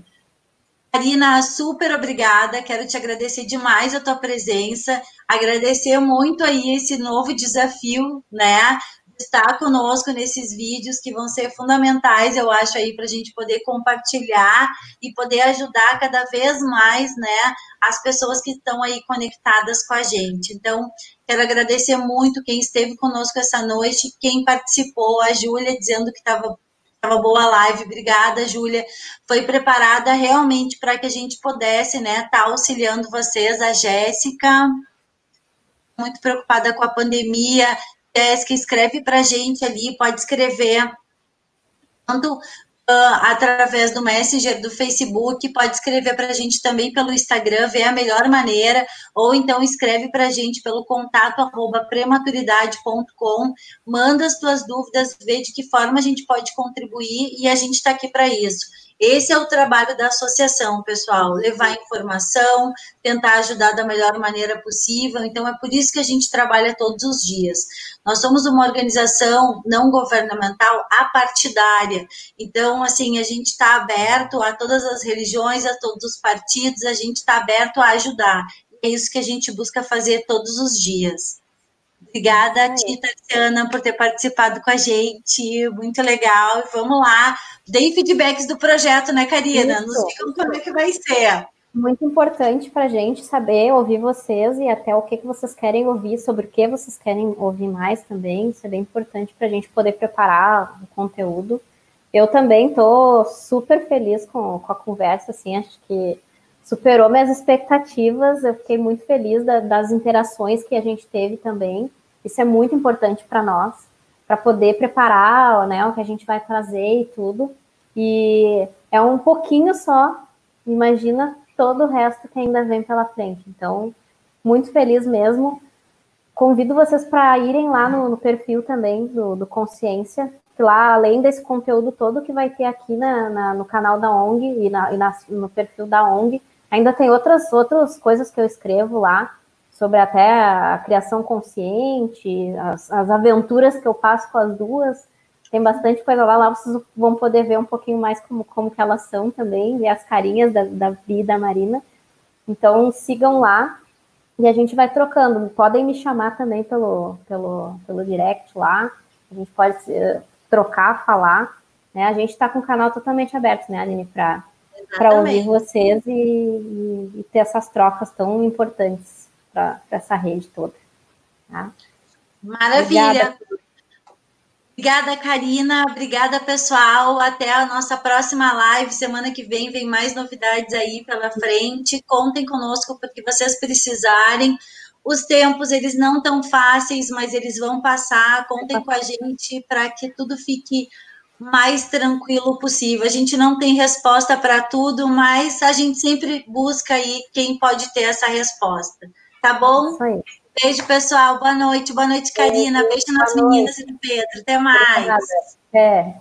Karina, super obrigada. Quero te agradecer demais a tua presença, agradecer muito aí esse novo desafio, né? Estar conosco nesses vídeos que vão ser fundamentais, eu acho, aí, para a gente poder compartilhar e poder ajudar cada vez mais, né, as pessoas que estão aí conectadas com a gente. Então, quero agradecer muito quem esteve conosco essa noite, quem participou, a Júlia dizendo que estava Estava boa a live, obrigada, Júlia. Foi preparada realmente para que a gente pudesse, né, estar tá auxiliando vocês. A Jéssica, muito preocupada com a pandemia. Jéssica, escreve para a gente ali, pode escrever tanto uh, através do Messenger, do Facebook, pode escrever para a gente também pelo Instagram, ver a melhor maneira, ou então escreve para a gente pelo contato arroba prematuridade.com, manda as tuas dúvidas, vê de que forma a gente pode contribuir e a gente está aqui para isso. Esse é o trabalho da associação, pessoal, levar informação, tentar ajudar da melhor maneira possível. Então, é por isso que a gente trabalha todos os dias. Nós somos uma organização não governamental apartidária. Então, assim, a gente está aberto a todas as religiões, a todos os partidos, a gente está aberto a ajudar. É isso que a gente busca fazer todos os dias. Obrigada, Tita Tatiana, por ter participado com a gente. Muito legal. E vamos lá. Deem feedbacks do projeto, né, Karina? Isso. Nos digam como é que vai ser. Muito importante para a gente saber, ouvir vocês e até o que, que vocês querem ouvir, sobre o que vocês querem ouvir mais também. Isso é bem importante para a gente poder preparar o conteúdo. Eu também estou super feliz com, com a conversa, assim, acho que superou minhas expectativas. Eu fiquei muito feliz da, das interações que a gente teve também. Isso é muito importante para nós, para poder preparar né, o que a gente vai trazer e tudo. E é um pouquinho só, imagina todo o resto que ainda vem pela frente. Então, muito feliz mesmo. Convido vocês para irem lá no, no perfil também do, do, Consciência, que lá, além desse conteúdo todo que vai ter aqui na, na no canal da ONG e, na, e na, no perfil da ONG, ainda tem outras, outras coisas que eu escrevo lá sobre até a criação consciente, as, as aventuras que eu passo com as duas. Tem bastante coisa lá, lá vocês vão poder ver um pouquinho mais como, como que elas são também, ver as carinhas da, da e da Marina. Então sigam lá e a gente vai trocando. Podem me chamar também pelo, pelo, pelo direct lá, a gente pode uh, trocar, falar. Né? A gente está com o canal totalmente aberto, né, Aline, para ouvir vocês e, e, e ter essas trocas tão importantes para essa rede toda. Tá? Maravilha. Obrigada. Obrigada, Karina. Obrigada, pessoal. Até a nossa próxima live. Semana que vem vem mais novidades aí pela frente. Contem conosco porque vocês precisarem. Os tempos, eles não tão fáceis, mas eles vão passar. Contem com a gente para que tudo fique mais tranquilo possível. A gente não tem resposta para tudo, mas a gente sempre busca aí quem pode ter essa resposta. Tá bom? Beijo, pessoal. Boa noite. Boa noite, Karina. Beijo, Beijo nas meninas e no Pedro. Até mais. É.